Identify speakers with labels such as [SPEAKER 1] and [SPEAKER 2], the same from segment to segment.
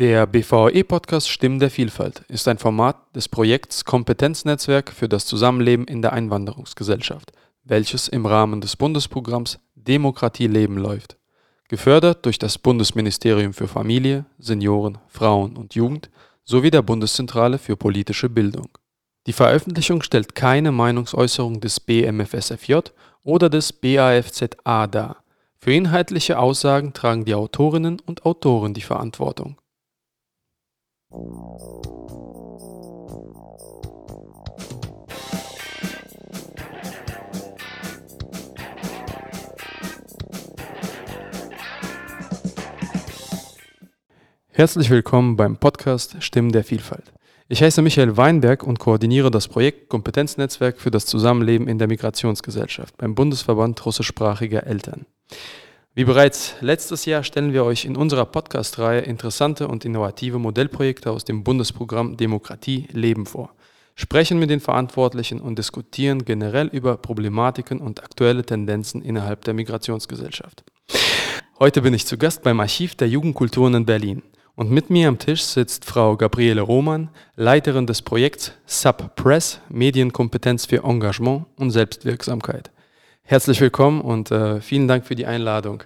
[SPEAKER 1] Der BVE-Podcast Stimmen der Vielfalt ist ein Format des Projekts Kompetenznetzwerk für das Zusammenleben in der Einwanderungsgesellschaft, welches im Rahmen des Bundesprogramms Demokratie leben läuft. Gefördert durch das Bundesministerium für Familie, Senioren, Frauen und Jugend sowie der Bundeszentrale für politische Bildung. Die Veröffentlichung stellt keine Meinungsäußerung des BMFSFJ oder des BAFZA dar. Für inhaltliche Aussagen tragen die Autorinnen und Autoren die Verantwortung. Herzlich willkommen beim Podcast Stimmen der Vielfalt. Ich heiße Michael Weinberg und koordiniere das Projekt Kompetenznetzwerk für das Zusammenleben in der Migrationsgesellschaft beim Bundesverband russischsprachiger Eltern. Wie bereits letztes Jahr stellen wir euch in unserer Podcast-Reihe interessante und innovative Modellprojekte aus dem Bundesprogramm Demokratie leben vor, sprechen mit den Verantwortlichen und diskutieren generell über Problematiken und aktuelle Tendenzen innerhalb der Migrationsgesellschaft. Heute bin ich zu Gast beim Archiv der Jugendkulturen in Berlin. Und mit mir am Tisch sitzt Frau Gabriele Roman, Leiterin des Projekts Subpress Medienkompetenz für Engagement und Selbstwirksamkeit. Herzlich willkommen und äh, vielen Dank für die Einladung.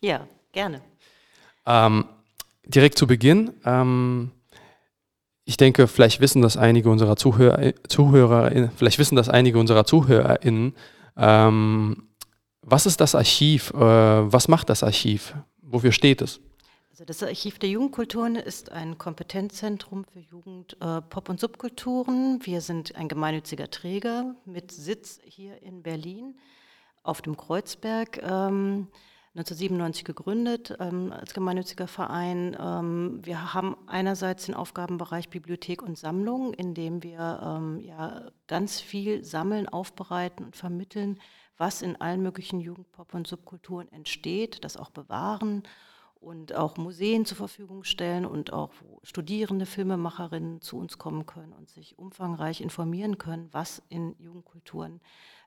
[SPEAKER 2] Ja, gerne.
[SPEAKER 1] Ähm, direkt zu Beginn, ähm, ich denke, vielleicht wissen das einige unserer Zuhörer, Zuhörer vielleicht wissen das einige unserer ZuhörerInnen. Ähm, was ist das Archiv? Äh, was macht das Archiv? Wofür steht es?
[SPEAKER 2] Also das Archiv der Jugendkulturen ist ein Kompetenzzentrum für Jugend, äh, Pop- und Subkulturen. Wir sind ein gemeinnütziger Träger mit Sitz hier in Berlin auf dem Kreuzberg. Ähm, 1997 gegründet ähm, als gemeinnütziger Verein. Ähm, wir haben einerseits den Aufgabenbereich Bibliothek und Sammlung, in dem wir ähm, ja, ganz viel sammeln, aufbereiten und vermitteln, was in allen möglichen Jugendpop- und Subkulturen entsteht, das auch bewahren und auch Museen zur Verfügung stellen und auch Studierende, Filmemacherinnen zu uns kommen können und sich umfangreich informieren können, was in Jugendkulturen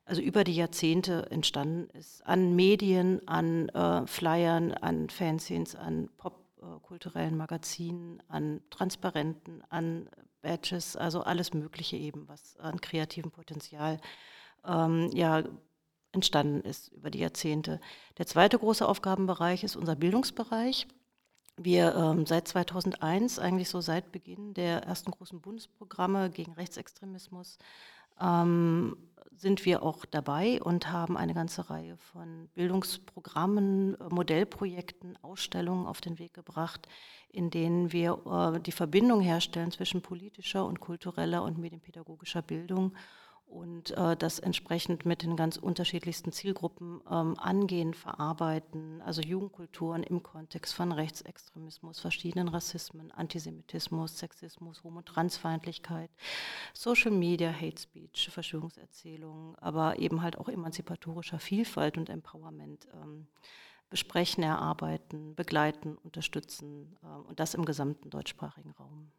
[SPEAKER 2] also über die Jahrzehnte entstanden ist, an Medien, an äh, Flyern, an Fanzines, an popkulturellen äh, Magazinen, an Transparenten, an Badges, also alles Mögliche eben, was an kreativem Potenzial ähm, ja, entstanden ist über die Jahrzehnte. Der zweite große Aufgabenbereich ist unser Bildungsbereich. Wir ähm, seit 2001, eigentlich so seit Beginn der ersten großen Bundesprogramme gegen Rechtsextremismus, ähm, sind wir auch dabei und haben eine ganze Reihe von Bildungsprogrammen, äh, Modellprojekten, Ausstellungen auf den Weg gebracht, in denen wir äh, die Verbindung herstellen zwischen politischer und kultureller und medienpädagogischer Bildung und äh, das entsprechend mit den ganz unterschiedlichsten Zielgruppen ähm, angehen, verarbeiten, also Jugendkulturen im Kontext von Rechtsextremismus, verschiedenen Rassismen, Antisemitismus, Sexismus, Homo- und Transfeindlichkeit, Social Media, Hate Speech, Verschwörungserzählungen, aber eben halt auch emanzipatorischer Vielfalt und Empowerment. Ähm, besprechen, erarbeiten, begleiten, unterstützen äh, und das im gesamten deutschsprachigen Raum.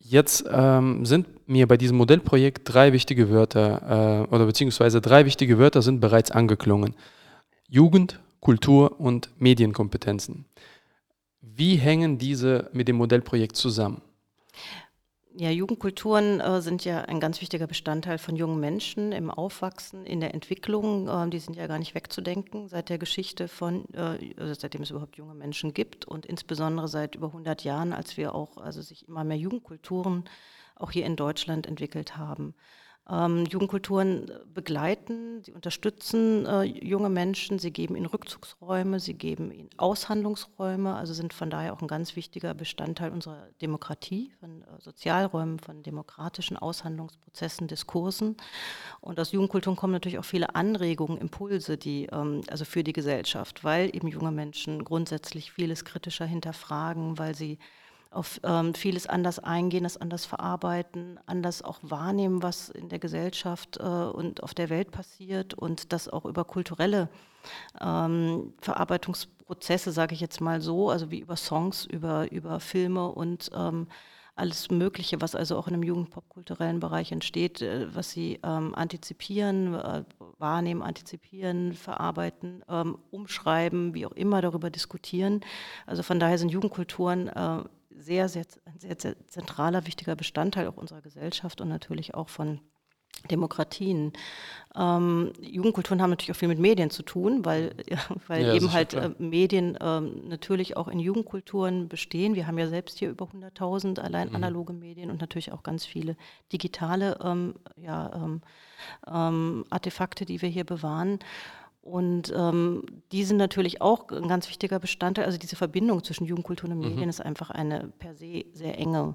[SPEAKER 1] Jetzt ähm, sind mir bei diesem Modellprojekt drei wichtige Wörter äh, oder beziehungsweise drei wichtige Wörter sind bereits angeklungen. Jugend, Kultur und Medienkompetenzen. Wie hängen diese mit dem Modellprojekt zusammen?
[SPEAKER 2] Ja, Jugendkulturen äh, sind ja ein ganz wichtiger Bestandteil von jungen Menschen im Aufwachsen, in der Entwicklung. Äh, die sind ja gar nicht wegzudenken seit der Geschichte von, äh, also seitdem es überhaupt junge Menschen gibt und insbesondere seit über 100 Jahren, als wir auch, also sich immer mehr Jugendkulturen auch hier in Deutschland entwickelt haben ähm, Jugendkulturen begleiten, sie unterstützen äh, junge Menschen, sie geben ihnen Rückzugsräume, sie geben ihnen Aushandlungsräume, also sind von daher auch ein ganz wichtiger Bestandteil unserer Demokratie, von äh, Sozialräumen, von demokratischen Aushandlungsprozessen, Diskursen. Und aus Jugendkulturen kommen natürlich auch viele Anregungen, Impulse, die ähm, also für die Gesellschaft, weil eben junge Menschen grundsätzlich vieles kritischer hinterfragen, weil sie auf ähm, vieles anders eingehen, das anders verarbeiten, anders auch wahrnehmen, was in der Gesellschaft äh, und auf der Welt passiert und das auch über kulturelle ähm, Verarbeitungsprozesse, sage ich jetzt mal so, also wie über Songs, über, über Filme und ähm, alles Mögliche, was also auch in einem jugendpopkulturellen Bereich entsteht, äh, was sie ähm, antizipieren, äh, wahrnehmen, antizipieren, verarbeiten, ähm, umschreiben, wie auch immer darüber diskutieren. Also von daher sind Jugendkulturen äh, sehr, sehr, sehr, sehr zentraler, wichtiger Bestandteil auch unserer Gesellschaft und natürlich auch von Demokratien. Ähm, Jugendkulturen haben natürlich auch viel mit Medien zu tun, weil, ja, weil ja, eben halt äh, Medien ähm, natürlich auch in Jugendkulturen bestehen. Wir haben ja selbst hier über 100.000 allein mhm. analoge Medien und natürlich auch ganz viele digitale ähm, ja, ähm, ähm, Artefakte, die wir hier bewahren. Und ähm, die sind natürlich auch ein ganz wichtiger Bestandteil. Also diese Verbindung zwischen Jugendkultur und Medien mhm. ist einfach eine per se sehr enge.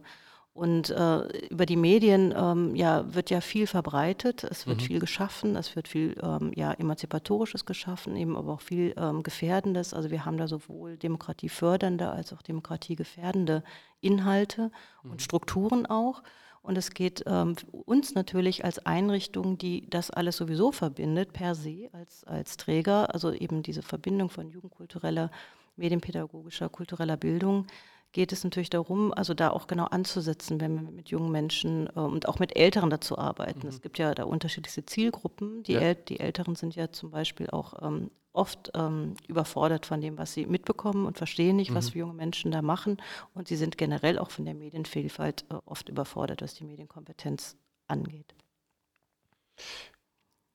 [SPEAKER 2] Und äh, über die Medien ähm, ja, wird ja viel verbreitet, es wird mhm. viel geschaffen, es wird viel ähm, ja, Emanzipatorisches geschaffen, eben aber auch viel ähm, Gefährdendes. Also wir haben da sowohl demokratiefördernde als auch demokratiegefährdende Inhalte mhm. und Strukturen auch. Und es geht ähm, uns natürlich als Einrichtung, die das alles sowieso verbindet, per se als, als Träger, also eben diese Verbindung von jugendkultureller, medienpädagogischer, kultureller Bildung, geht es natürlich darum, also da auch genau anzusetzen, wenn wir mit jungen Menschen äh, und auch mit Älteren dazu arbeiten. Mhm. Es gibt ja da unterschiedlichste Zielgruppen. Die, ja. El die Älteren sind ja zum Beispiel auch ähm, oft ähm, überfordert von dem, was sie mitbekommen und verstehen nicht, mhm. was junge Menschen da machen. Und sie sind generell auch von der Medienvielfalt äh, oft überfordert, was die Medienkompetenz angeht.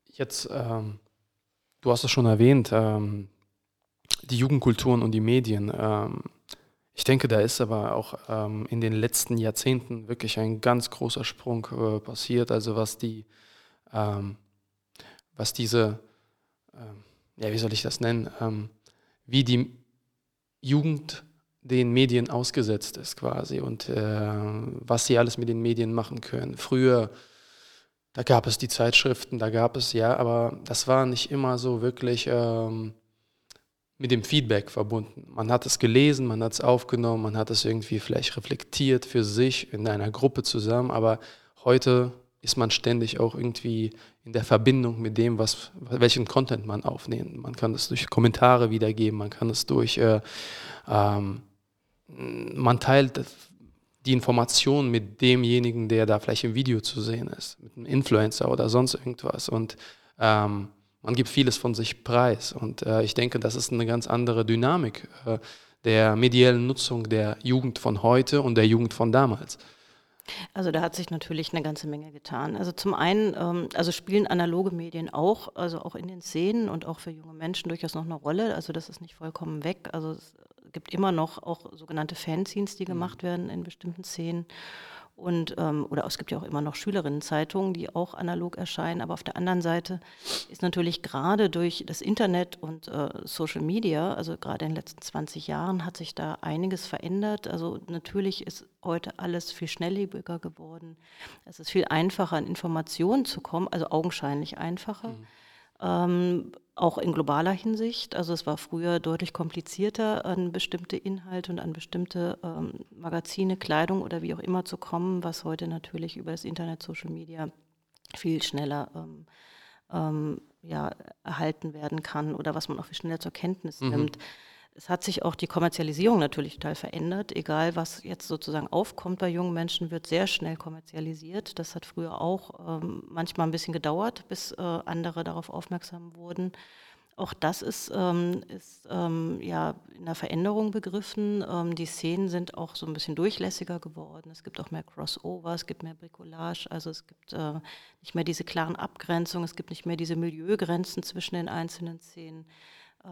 [SPEAKER 1] Jetzt, ähm, du hast es schon erwähnt, ähm, die Jugendkulturen und die Medien. Ähm, ich denke, da ist aber auch ähm, in den letzten Jahrzehnten wirklich ein ganz großer Sprung äh, passiert. Also was die, ähm, was diese, ja, wie soll ich das nennen, ähm, wie die Jugend den Medien ausgesetzt ist quasi und äh, was sie alles mit den Medien machen können. Früher, da gab es die Zeitschriften, da gab es ja, aber das war nicht immer so wirklich ähm, mit dem Feedback verbunden. Man hat es gelesen, man hat es aufgenommen, man hat es irgendwie vielleicht reflektiert für sich in einer Gruppe zusammen, aber heute ist man ständig auch irgendwie in der Verbindung mit dem, was, welchen Content man aufnimmt. Man kann es durch Kommentare wiedergeben, man kann es durch, äh, ähm, man teilt die Information mit demjenigen, der da vielleicht im Video zu sehen ist, mit einem Influencer oder sonst irgendwas. Und ähm, man gibt vieles von sich preis. Und äh, ich denke, das ist eine ganz andere Dynamik äh, der mediellen Nutzung der Jugend von heute und der Jugend von damals.
[SPEAKER 2] Also da hat sich natürlich eine ganze Menge getan. Also zum einen, ähm, also spielen analoge Medien auch, also auch in den Szenen und auch für junge Menschen durchaus noch eine Rolle. Also das ist nicht vollkommen weg. Also es gibt immer noch auch sogenannte Fanzines, die mhm. gemacht werden in bestimmten Szenen. Und, ähm, oder es gibt ja auch immer noch Schülerinnenzeitungen, die auch analog erscheinen. Aber auf der anderen Seite ist natürlich gerade durch das Internet und äh, Social Media, also gerade in den letzten 20 Jahren, hat sich da einiges verändert. Also natürlich ist heute alles viel schnelllebiger geworden. Es ist viel einfacher, an Informationen zu kommen, also augenscheinlich einfacher. Mhm. Ähm, auch in globaler Hinsicht. Also es war früher deutlich komplizierter, an bestimmte Inhalte und an bestimmte ähm, Magazine, Kleidung oder wie auch immer zu kommen, was heute natürlich über das Internet, Social Media viel schneller ähm, ähm ja, erhalten werden kann oder was man auch viel schneller zur Kenntnis mhm. nimmt. Es hat sich auch die Kommerzialisierung natürlich total verändert. Egal, was jetzt sozusagen aufkommt bei jungen Menschen, wird sehr schnell kommerzialisiert. Das hat früher auch ähm, manchmal ein bisschen gedauert, bis äh, andere darauf aufmerksam wurden. Auch das ist, ähm, ist ähm, ja in der Veränderung begriffen. Ähm, die Szenen sind auch so ein bisschen durchlässiger geworden. Es gibt auch mehr Crossover, es gibt mehr Bricolage, also es gibt äh, nicht mehr diese klaren Abgrenzungen, es gibt nicht mehr diese Milieugrenzen zwischen den einzelnen Szenen.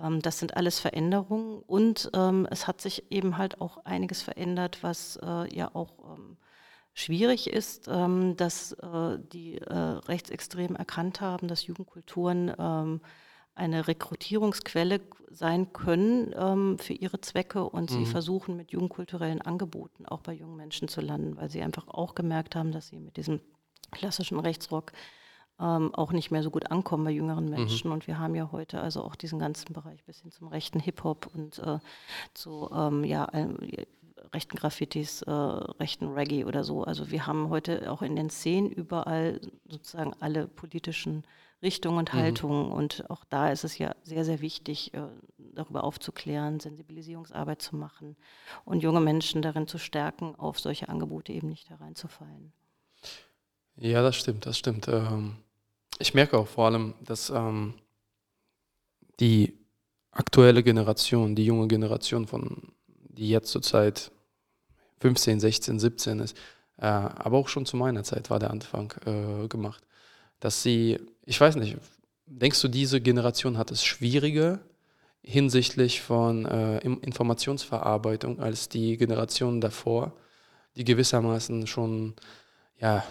[SPEAKER 2] Ähm, das sind alles Veränderungen und ähm, es hat sich eben halt auch einiges verändert, was äh, ja auch ähm, schwierig ist, ähm, dass äh, die äh, Rechtsextremen erkannt haben, dass Jugendkulturen ähm, eine Rekrutierungsquelle sein können ähm, für ihre Zwecke und mhm. sie versuchen mit jugendkulturellen Angeboten auch bei jungen Menschen zu landen, weil sie einfach auch gemerkt haben, dass sie mit diesem klassischen Rechtsrock ähm, auch nicht mehr so gut ankommen bei jüngeren mhm. Menschen. Mhm. Und wir haben ja heute also auch diesen ganzen Bereich bis hin zum rechten Hip-Hop und äh, zu ähm, ja, äh, rechten Graffitis, äh, rechten Reggae oder so. Also wir haben heute auch in den Szenen überall sozusagen alle politischen Richtungen und mhm. Haltungen. Und auch da ist es ja sehr, sehr wichtig, äh, darüber aufzuklären, Sensibilisierungsarbeit zu machen und junge Menschen darin zu stärken, auf solche Angebote eben nicht hereinzufallen.
[SPEAKER 1] Ja, das stimmt, das stimmt. Ähm, ich merke auch vor allem, dass ähm, die aktuelle Generation, die junge Generation von, die jetzt zurzeit 15, 16, 17 ist, äh, aber auch schon zu meiner Zeit war der Anfang äh, gemacht, dass sie, ich weiß nicht, denkst du, diese Generation hat es schwieriger hinsichtlich von äh, Informationsverarbeitung als die Generation davor, die gewissermaßen schon ja,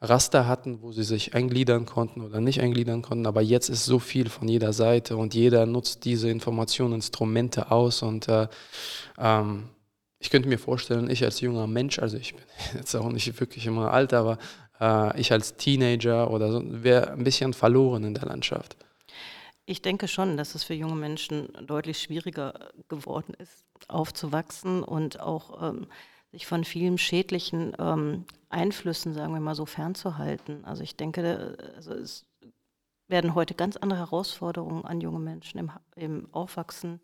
[SPEAKER 1] Raster hatten, wo sie sich eingliedern konnten oder nicht eingliedern konnten. Aber jetzt ist so viel von jeder Seite und jeder nutzt diese Informationsinstrumente aus. Und äh, ähm, ich könnte mir vorstellen, ich als junger Mensch, also ich bin jetzt auch nicht wirklich immer alt, aber äh, ich als Teenager oder so, wäre ein bisschen verloren in der Landschaft.
[SPEAKER 2] Ich denke schon, dass es für junge Menschen deutlich schwieriger geworden ist, aufzuwachsen und auch ähm, sich von vielen schädlichen ähm, Einflüssen, sagen wir mal so, fernzuhalten. Also ich denke, also es werden heute ganz andere Herausforderungen an junge Menschen im, im Aufwachsen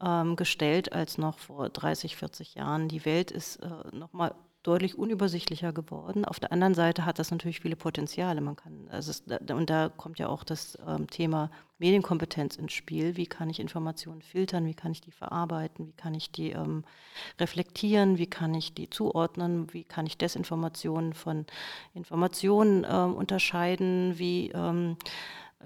[SPEAKER 2] ähm, gestellt als noch vor 30, 40 Jahren. Die Welt ist äh, nochmal deutlich unübersichtlicher geworden. Auf der anderen Seite hat das natürlich viele Potenziale. Man kann, also es, und da kommt ja auch das ähm, Thema Medienkompetenz ins Spiel. Wie kann ich Informationen filtern? Wie kann ich die verarbeiten? Wie kann ich die ähm, reflektieren? Wie kann ich die zuordnen? Wie kann ich Desinformationen von Informationen ähm, unterscheiden? Wie ähm,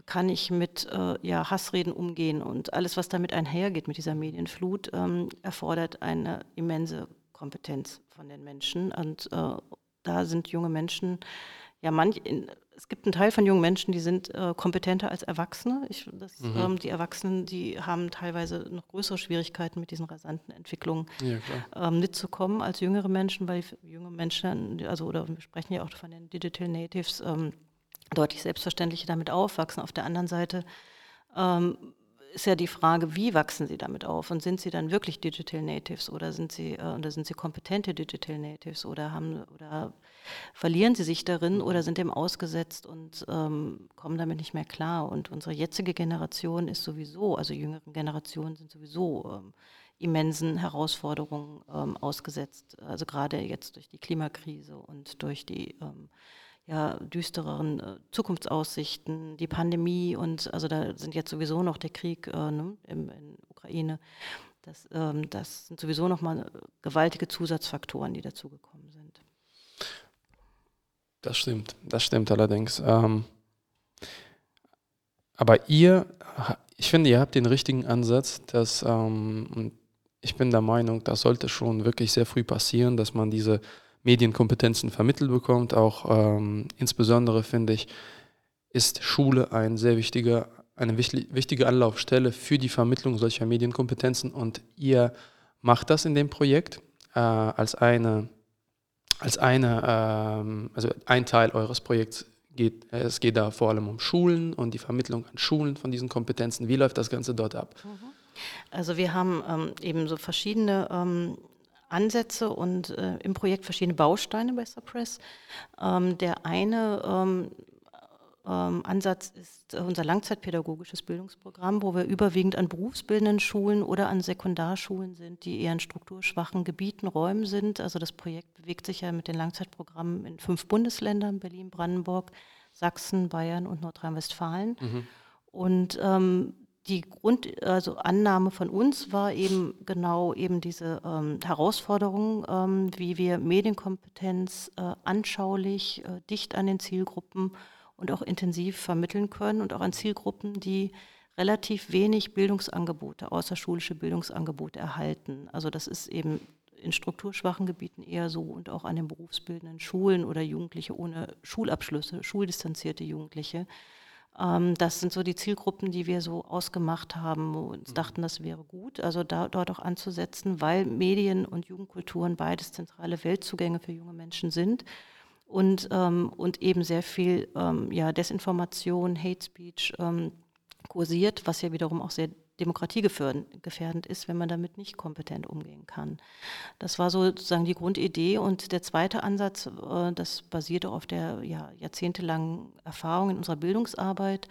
[SPEAKER 2] kann ich mit äh, ja, Hassreden umgehen und alles, was damit einhergeht mit dieser Medienflut, ähm, erfordert eine immense Kompetenz von den Menschen. Und äh, da sind junge Menschen, ja, manch, in, es gibt einen Teil von jungen Menschen, die sind äh, kompetenter als Erwachsene. Ich, das, mhm. ähm, die Erwachsenen, die haben teilweise noch größere Schwierigkeiten mit diesen rasanten Entwicklungen ja, ähm, mitzukommen als jüngere Menschen, weil junge Menschen, also oder wir sprechen ja auch von den Digital Natives, ähm, deutlich selbstverständlicher damit aufwachsen. Auf der anderen Seite ähm, ist ja die Frage, wie wachsen sie damit auf und sind sie dann wirklich Digital Natives oder sind sie äh, oder sind sie kompetente Digital Natives oder haben oder verlieren sie sich darin mhm. oder sind dem ausgesetzt und ähm, kommen damit nicht mehr klar. Und unsere jetzige Generation ist sowieso, also jüngeren Generationen sind sowieso ähm, immensen Herausforderungen ähm, ausgesetzt. Also gerade jetzt durch die Klimakrise und durch die ähm, ja, düstereren äh, Zukunftsaussichten, die Pandemie und also da sind jetzt sowieso noch der Krieg äh, ne, in, in Ukraine. Das, ähm, das sind sowieso nochmal gewaltige Zusatzfaktoren, die dazugekommen sind.
[SPEAKER 1] Das stimmt, das stimmt allerdings. Ähm, aber ihr, ich finde, ihr habt den richtigen Ansatz, dass ähm, ich bin der Meinung, das sollte schon wirklich sehr früh passieren, dass man diese Medienkompetenzen vermittelt bekommt. Auch ähm, insbesondere finde ich, ist Schule ein sehr wichtiger, eine wichtige Anlaufstelle für die Vermittlung solcher Medienkompetenzen und ihr macht das in dem Projekt äh, als eine, als eine ähm, also ein Teil eures Projekts geht, es geht da vor allem um Schulen und die Vermittlung an Schulen von diesen Kompetenzen. Wie läuft das Ganze dort ab? Mhm.
[SPEAKER 2] Also wir haben ähm, eben so verschiedene ähm, Ansätze und äh, im Projekt verschiedene Bausteine bei Suppress. Ähm, der eine ähm, ähm, Ansatz ist unser langzeitpädagogisches Bildungsprogramm, wo wir überwiegend an berufsbildenden Schulen oder an Sekundarschulen sind, die eher in strukturschwachen Gebieten, Räumen sind. Also das Projekt bewegt sich ja mit den Langzeitprogrammen in fünf Bundesländern, Berlin, Brandenburg, Sachsen, Bayern und Nordrhein-Westfalen. Mhm. Und ähm, die Grund, also Annahme von uns war eben genau eben diese ähm, Herausforderung, ähm, wie wir Medienkompetenz äh, anschaulich, äh, dicht an den Zielgruppen und auch intensiv vermitteln können und auch an Zielgruppen, die relativ wenig Bildungsangebote, außerschulische Bildungsangebote erhalten. Also das ist eben in strukturschwachen Gebieten eher so und auch an den berufsbildenden Schulen oder Jugendliche ohne Schulabschlüsse, schuldistanzierte Jugendliche das sind so die Zielgruppen, die wir so ausgemacht haben und mhm. dachten, das wäre gut, also da, dort auch anzusetzen, weil Medien und Jugendkulturen beides zentrale Weltzugänge für junge Menschen sind und, ähm, und eben sehr viel ähm, ja, Desinformation, Hate Speech ähm, kursiert, was ja wiederum auch sehr demokratiegefährdend ist, wenn man damit nicht kompetent umgehen kann. Das war sozusagen die Grundidee. Und der zweite Ansatz, äh, das basierte auf der ja, jahrzehntelangen Erfahrung in unserer Bildungsarbeit,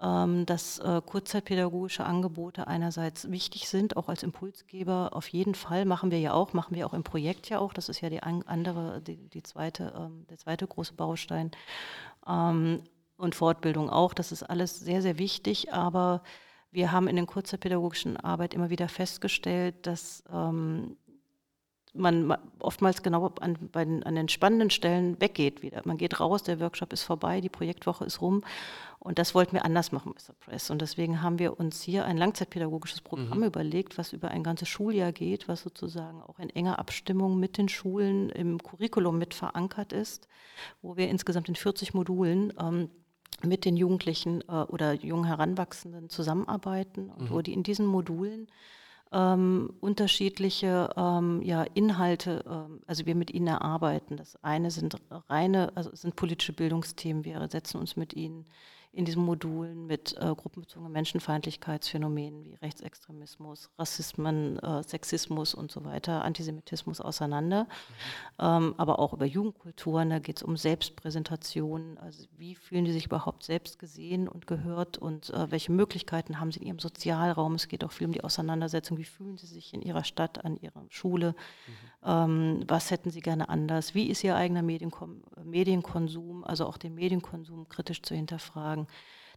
[SPEAKER 2] ähm, dass äh, kurzzeitpädagogische Angebote einerseits wichtig sind, auch als Impulsgeber. Auf jeden Fall machen wir ja auch, machen wir auch im Projekt ja auch. Das ist ja die andere, die, die zweite, ähm, der zweite große Baustein. Ähm, und Fortbildung auch. Das ist alles sehr, sehr wichtig, aber wir haben in der kurzzeitpädagogischen Arbeit immer wieder festgestellt, dass ähm, man oftmals genau an, den, an den spannenden Stellen weggeht wieder. Man geht raus, der Workshop ist vorbei, die Projektwoche ist rum. Und das wollten wir anders machen, Mr. Press. Und deswegen haben wir uns hier ein langzeitpädagogisches Programm mhm. überlegt, was über ein ganzes Schuljahr geht, was sozusagen auch in enger Abstimmung mit den Schulen im Curriculum mit verankert ist, wo wir insgesamt in 40 Modulen ähm, mit den Jugendlichen äh, oder jungen Heranwachsenden zusammenarbeiten und mhm. wo die in diesen Modulen ähm, unterschiedliche ähm, ja, Inhalte, ähm, also wir mit ihnen erarbeiten. Das eine sind reine, also sind politische Bildungsthemen. Wir setzen uns mit ihnen in diesen Modulen mit äh, gruppenbezogenen Menschenfeindlichkeitsphänomenen wie Rechtsextremismus, Rassismen, äh, Sexismus und so weiter, Antisemitismus auseinander, mhm. ähm, aber auch über Jugendkulturen. Da geht es um Selbstpräsentation, also wie fühlen die sich überhaupt selbst gesehen und gehört und äh, welche Möglichkeiten haben sie in ihrem Sozialraum. Es geht auch viel um die Auseinandersetzung, wie fühlen sie sich in ihrer Stadt, an ihrer Schule, mhm. Ähm, was hätten sie gerne anders, wie ist ihr eigener Medienkon Medienkonsum, also auch den Medienkonsum kritisch zu hinterfragen.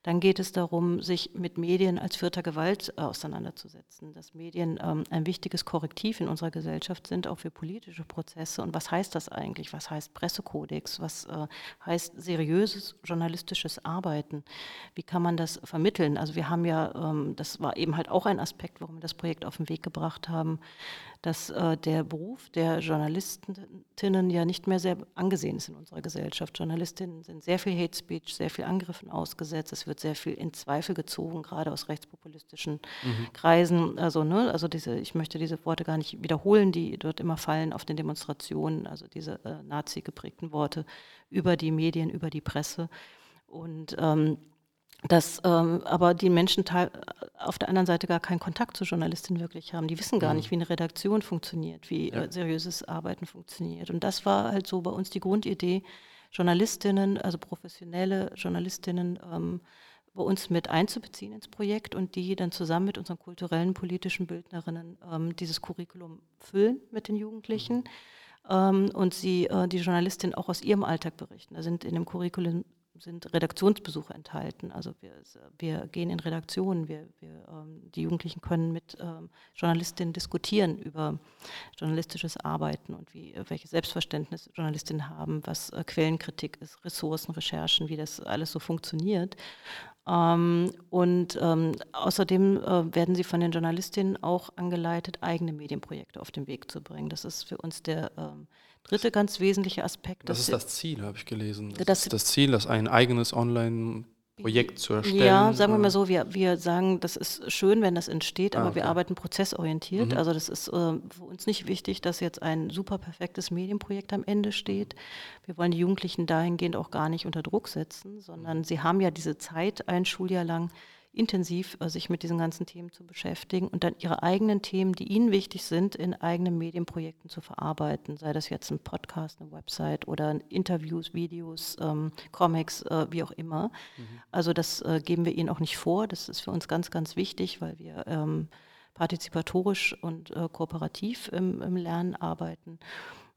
[SPEAKER 2] Dann geht es darum, sich mit Medien als vierter Gewalt äh, auseinanderzusetzen, dass Medien ähm, ein wichtiges Korrektiv in unserer Gesellschaft sind, auch für politische Prozesse. Und was heißt das eigentlich? Was heißt Pressekodex? Was äh, heißt seriöses journalistisches Arbeiten? Wie kann man das vermitteln? Also wir haben ja, ähm, das war eben halt auch ein Aspekt, warum wir das Projekt auf den Weg gebracht haben, dass äh, der Beruf der Journalistinnen ja nicht mehr sehr angesehen ist in unserer Gesellschaft. Journalistinnen sind sehr viel Hate Speech, sehr viel Angriffen ausgesetzt. Es wird sehr viel in Zweifel gezogen, gerade aus rechtspopulistischen mhm. Kreisen. Also, ne, also diese, ich möchte diese Worte gar nicht wiederholen, die dort immer fallen auf den Demonstrationen, also diese äh, Nazi geprägten Worte über die Medien, über die Presse. Und ähm, dass ähm, aber die Menschen auf der anderen Seite gar keinen Kontakt zu Journalistinnen wirklich haben. Die wissen gar mhm. nicht, wie eine Redaktion funktioniert, wie ja. äh, seriöses Arbeiten funktioniert. Und das war halt so bei uns die Grundidee, Journalistinnen, also professionelle Journalistinnen, ähm, bei uns mit einzubeziehen ins Projekt und die dann zusammen mit unseren kulturellen, politischen Bildnerinnen ähm, dieses Curriculum füllen mit den Jugendlichen. Mhm. Ähm, und sie, äh, die Journalistin auch aus ihrem Alltag berichten. Da sind in dem Curriculum sind Redaktionsbesuche enthalten. Also wir, wir gehen in Redaktionen, wir, wir ähm, die Jugendlichen können mit ähm, Journalistinnen diskutieren über journalistisches Arbeiten und wie, welches Selbstverständnis Journalistinnen haben, was äh, Quellenkritik ist, Ressourcen, Recherchen, wie das alles so funktioniert. Ähm, und ähm, außerdem äh, werden sie von den Journalistinnen auch angeleitet, eigene Medienprojekte auf den Weg zu bringen. Das ist für uns der dritte ganz wesentliche Aspekt.
[SPEAKER 1] Das ist das Ziel, habe ich gelesen. Das, das ist das Ziel, dass ein eigenes Online- Projekt zu erstellen?
[SPEAKER 2] Ja, sagen wir mal so, wir, wir sagen, das ist schön, wenn das entsteht, aber ah, okay. wir arbeiten prozessorientiert. Mhm. Also das ist äh, für uns nicht wichtig, dass jetzt ein super perfektes Medienprojekt am Ende steht. Wir wollen die Jugendlichen dahingehend auch gar nicht unter Druck setzen, sondern sie haben ja diese Zeit, ein Schuljahr lang, intensiv äh, sich mit diesen ganzen Themen zu beschäftigen und dann ihre eigenen Themen, die ihnen wichtig sind, in eigenen Medienprojekten zu verarbeiten, sei das jetzt ein Podcast, eine Website oder Interviews, Videos, ähm, Comics, äh, wie auch immer. Mhm. Also das äh, geben wir ihnen auch nicht vor. Das ist für uns ganz, ganz wichtig, weil wir ähm, partizipatorisch und äh, kooperativ im, im, Lernen arbeiten.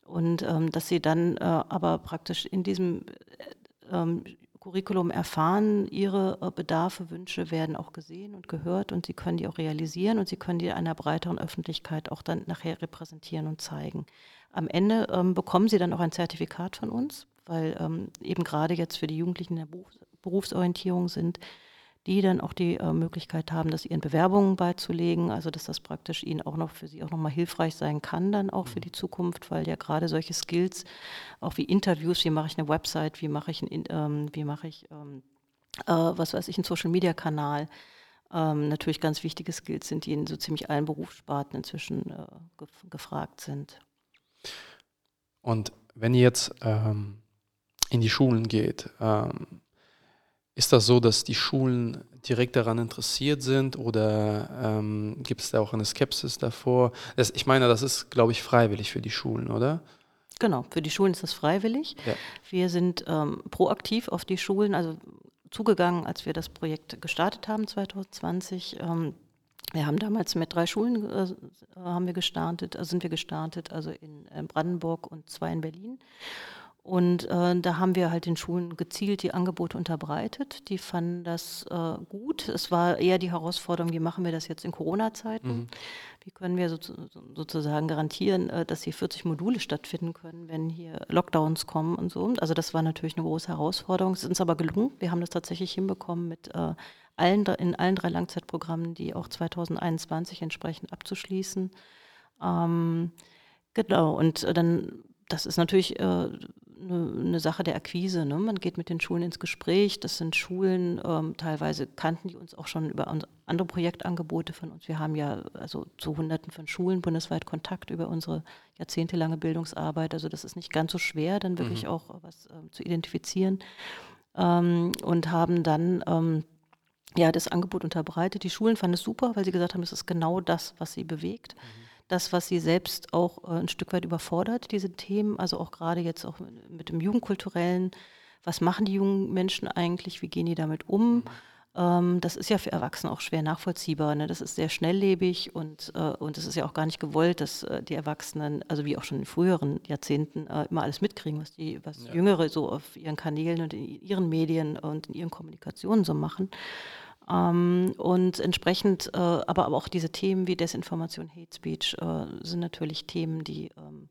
[SPEAKER 2] Und ähm, dass sie dann äh, aber praktisch in diesem äh, ähm, Curriculum erfahren, ihre äh, Bedarfe, Wünsche werden auch gesehen und gehört und sie können die auch realisieren und sie können die einer breiteren Öffentlichkeit auch dann nachher repräsentieren und zeigen. Am Ende ähm, bekommen sie dann auch ein Zertifikat von uns, weil ähm, eben gerade jetzt für die Jugendlichen in der Berufsorientierung sind, die dann auch die äh, Möglichkeit haben, das ihren Bewerbungen beizulegen, also dass das praktisch ihnen auch noch für sie auch nochmal hilfreich sein kann, dann auch für mhm. die Zukunft, weil ja gerade solche Skills, auch wie Interviews, wie mache ich eine Website, wie mache ich ein, ähm, wie mache ich, ähm, äh, was weiß ich, einen Social Media Kanal, ähm, natürlich ganz wichtige Skills sind, die in so ziemlich allen Berufssparten inzwischen äh, gef gefragt sind.
[SPEAKER 1] Und wenn ihr jetzt ähm, in die Schulen geht, ähm, ist das so, dass die Schulen direkt daran interessiert sind oder ähm, gibt es da auch eine Skepsis davor? Das, ich meine, das ist, glaube ich, freiwillig für die Schulen, oder?
[SPEAKER 2] Genau, für die Schulen ist das freiwillig. Ja. Wir sind ähm, proaktiv auf die Schulen, also zugegangen, als wir das Projekt gestartet haben 2020. Ähm, wir haben damals mit drei Schulen äh, haben wir gestartet, also sind wir gestartet, also in, in Brandenburg und zwei in Berlin. Und äh, da haben wir halt den Schulen gezielt die Angebote unterbreitet. Die fanden das äh, gut. Es war eher die Herausforderung, wie machen wir das jetzt in Corona-Zeiten? Mhm. Wie können wir so, sozusagen garantieren, äh, dass hier 40 Module stattfinden können, wenn hier Lockdowns kommen und so? Also das war natürlich eine große Herausforderung. Es ist uns aber gelungen. Wir haben das tatsächlich hinbekommen mit äh, allen, in allen drei Langzeitprogrammen, die auch 2021 entsprechend abzuschließen. Ähm, genau, und äh, dann, das ist natürlich äh, eine, eine Sache der Akquise. Ne? Man geht mit den Schulen ins Gespräch. Das sind Schulen, ähm, teilweise kannten die uns auch schon über andere Projektangebote von uns. Wir haben ja also zu Hunderten von Schulen bundesweit Kontakt über unsere jahrzehntelange Bildungsarbeit. Also das ist nicht ganz so schwer, dann wirklich mhm. auch was ähm, zu identifizieren. Ähm, und haben dann ähm, ja das Angebot unterbreitet. Die Schulen fanden es super, weil sie gesagt haben, es ist genau das, was sie bewegt. Mhm das, was sie selbst auch äh, ein Stück weit überfordert, diese Themen, also auch gerade jetzt auch mit dem Jugendkulturellen, was machen die jungen Menschen eigentlich, wie gehen die damit um? Ähm, das ist ja für Erwachsene auch schwer nachvollziehbar. Ne? Das ist sehr schnelllebig und äh, und es ist ja auch gar nicht gewollt, dass äh, die Erwachsenen, also wie auch schon in früheren Jahrzehnten, äh, immer alles mitkriegen, was die, was ja. Jüngere so auf ihren Kanälen und in ihren Medien und in ihren Kommunikationen so machen. Ähm, und entsprechend, äh, aber, aber auch diese Themen wie Desinformation, Hate Speech äh, sind natürlich Themen, die ähm,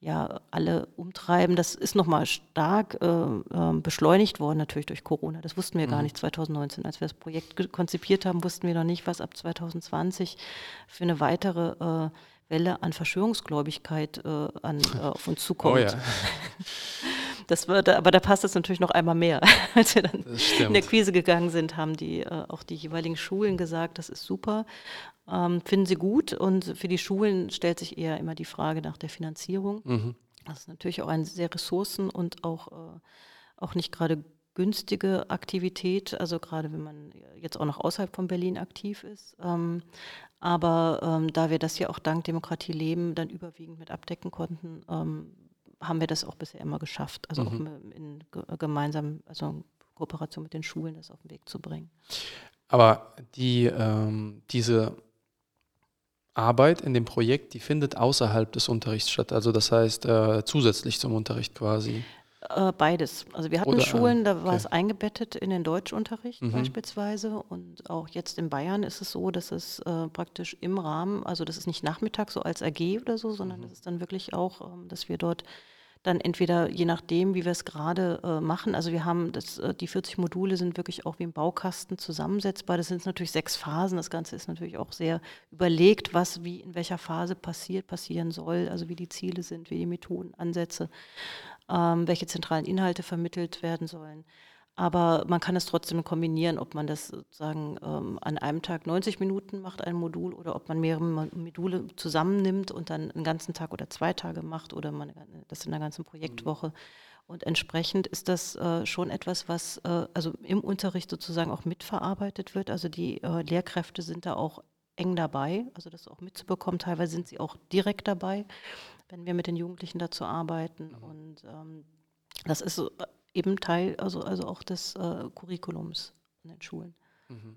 [SPEAKER 2] ja alle umtreiben. Das ist nochmal stark äh, ähm, beschleunigt worden, natürlich durch Corona. Das wussten wir mhm. gar nicht 2019. Als wir das Projekt konzipiert haben, wussten wir noch nicht, was ab 2020 für eine weitere äh, Welle an Verschwörungsgläubigkeit äh, an, äh, auf uns zukommt. Oh ja. Das wird, aber da passt es natürlich noch einmal mehr. Als wir dann in der Quise gegangen sind, haben die äh, auch die jeweiligen Schulen gesagt, das ist super, ähm, finden sie gut. Und für die Schulen stellt sich eher immer die Frage nach der Finanzierung. Mhm. Das ist natürlich auch eine sehr ressourcen- und auch, äh, auch nicht gerade günstige Aktivität, also gerade wenn man jetzt auch noch außerhalb von Berlin aktiv ist. Ähm, aber ähm, da wir das ja auch dank Demokratie leben, dann überwiegend mit abdecken konnten, ähm, haben wir das auch bisher immer geschafft. Also mhm. auch in gemeinsam, also in Kooperation mit den Schulen, das auf den Weg zu bringen.
[SPEAKER 1] Aber die, ähm, diese Arbeit in dem Projekt, die findet außerhalb des Unterrichts statt. Also das heißt äh, zusätzlich zum Unterricht quasi.
[SPEAKER 2] Äh, beides. Also wir hatten Oder, Schulen, da war okay. es eingebettet in den Deutschunterricht mhm. beispielsweise. Und auch jetzt in Bayern ist es so, dass es äh, praktisch im Rahmen, also das ist nicht Nachmittag so als AG oder so, sondern mhm. das ist dann wirklich auch, ähm, dass wir dort dann entweder je nachdem, wie wir es gerade äh, machen, also wir haben das, äh, die 40 Module sind wirklich auch wie im Baukasten zusammensetzbar. Das sind natürlich sechs Phasen. Das Ganze ist natürlich auch sehr überlegt, was wie in welcher Phase passiert, passieren soll, also wie die Ziele sind, wie die Methoden, Ansätze ähm, welche zentralen Inhalte vermittelt werden sollen. Aber man kann es trotzdem kombinieren, ob man das sozusagen ähm, an einem Tag 90 Minuten macht, ein Modul, oder ob man mehrere Module zusammennimmt und dann einen ganzen Tag oder zwei Tage macht oder man das in einer ganzen Projektwoche. Und entsprechend ist das äh, schon etwas, was äh, also im Unterricht sozusagen auch mitverarbeitet wird. Also die äh, Lehrkräfte sind da auch eng dabei, also das auch mitzubekommen. Teilweise sind sie auch direkt dabei wenn wir mit den Jugendlichen dazu arbeiten. Mhm. Und ähm, das ist so äh, eben Teil, also, also auch des äh, Curriculums in den Schulen. Mhm.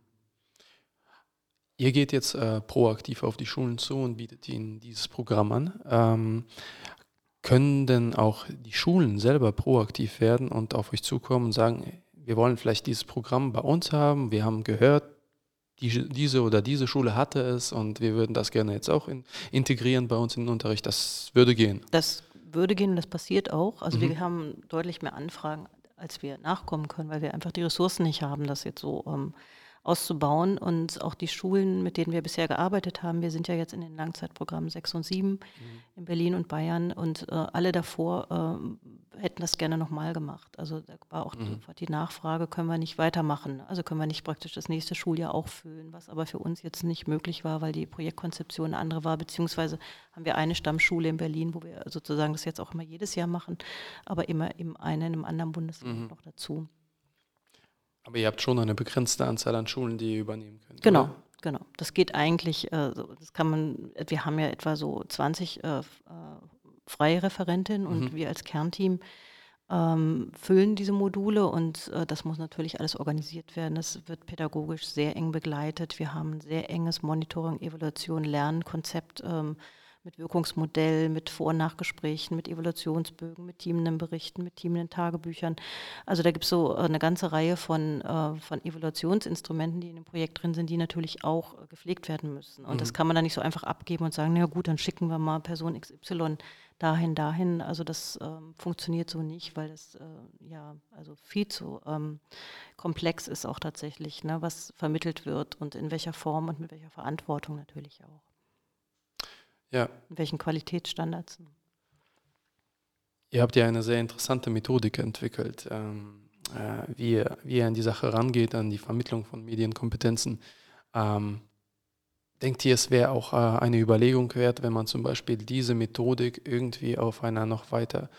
[SPEAKER 1] Ihr geht jetzt äh, proaktiv auf die Schulen zu und bietet ihnen dieses Programm an. Ähm, können denn auch die Schulen selber proaktiv werden und auf euch zukommen und sagen, wir wollen vielleicht dieses Programm bei uns haben, wir haben gehört, die, diese oder diese Schule hatte es und wir würden das gerne jetzt auch in, integrieren bei uns in den Unterricht. Das würde gehen.
[SPEAKER 2] Das würde gehen und das passiert auch. Also mhm. wir haben deutlich mehr Anfragen, als wir nachkommen können, weil wir einfach die Ressourcen nicht haben, das jetzt so ähm, auszubauen. Und auch die Schulen, mit denen wir bisher gearbeitet haben, wir sind ja jetzt in den Langzeitprogrammen 6 und 7 mhm. in Berlin und Bayern und äh, alle davor äh, hätten das gerne nochmal gemacht. Also da war auch mhm. die, die, Nachfrage, können wir nicht weitermachen? Also können wir nicht praktisch das nächste Schuljahr auch füllen, was aber für uns jetzt nicht möglich war, weil die Projektkonzeption eine andere war, beziehungsweise haben wir eine Stammschule in Berlin, wo wir sozusagen das jetzt auch immer jedes Jahr machen, aber immer im einen, im anderen Bundesland mhm. noch dazu.
[SPEAKER 1] Aber ihr habt schon eine begrenzte Anzahl an Schulen, die ihr übernehmen könnt.
[SPEAKER 2] Genau, oder? genau. Das geht eigentlich, äh, das kann man, wir haben ja etwa so 20 äh, äh, freie Referentinnen und mhm. wir als Kernteam ähm, füllen diese Module und äh, das muss natürlich alles organisiert werden. Das wird pädagogisch sehr eng begleitet. Wir haben ein sehr enges Monitoring, Evaluation, Lernkonzept ähm, mit Wirkungsmodell, mit Vor- und Nachgesprächen, mit Evaluationsbögen, mit teamenden Berichten, mit teamenden Tagebüchern. Also da gibt es so äh, eine ganze Reihe von, äh, von Evaluationsinstrumenten, die in dem Projekt drin sind, die natürlich auch gepflegt werden müssen. Und mhm. das kann man dann nicht so einfach abgeben und sagen, na gut, dann schicken wir mal Person XY dahin, dahin. Also das ähm, funktioniert so nicht, weil das äh, ja also viel zu ähm, komplex ist auch tatsächlich, ne, was vermittelt wird und in welcher Form und mit welcher Verantwortung natürlich auch. Ja. In welchen Qualitätsstandards.
[SPEAKER 1] Ihr habt ja eine sehr interessante Methodik entwickelt, ähm, äh, wie, ihr, wie ihr an die Sache rangeht, an die Vermittlung von Medienkompetenzen. Ähm, denkt ihr, es wäre auch äh, eine Überlegung wert, wenn man zum Beispiel diese Methodik irgendwie auf einer noch weiter,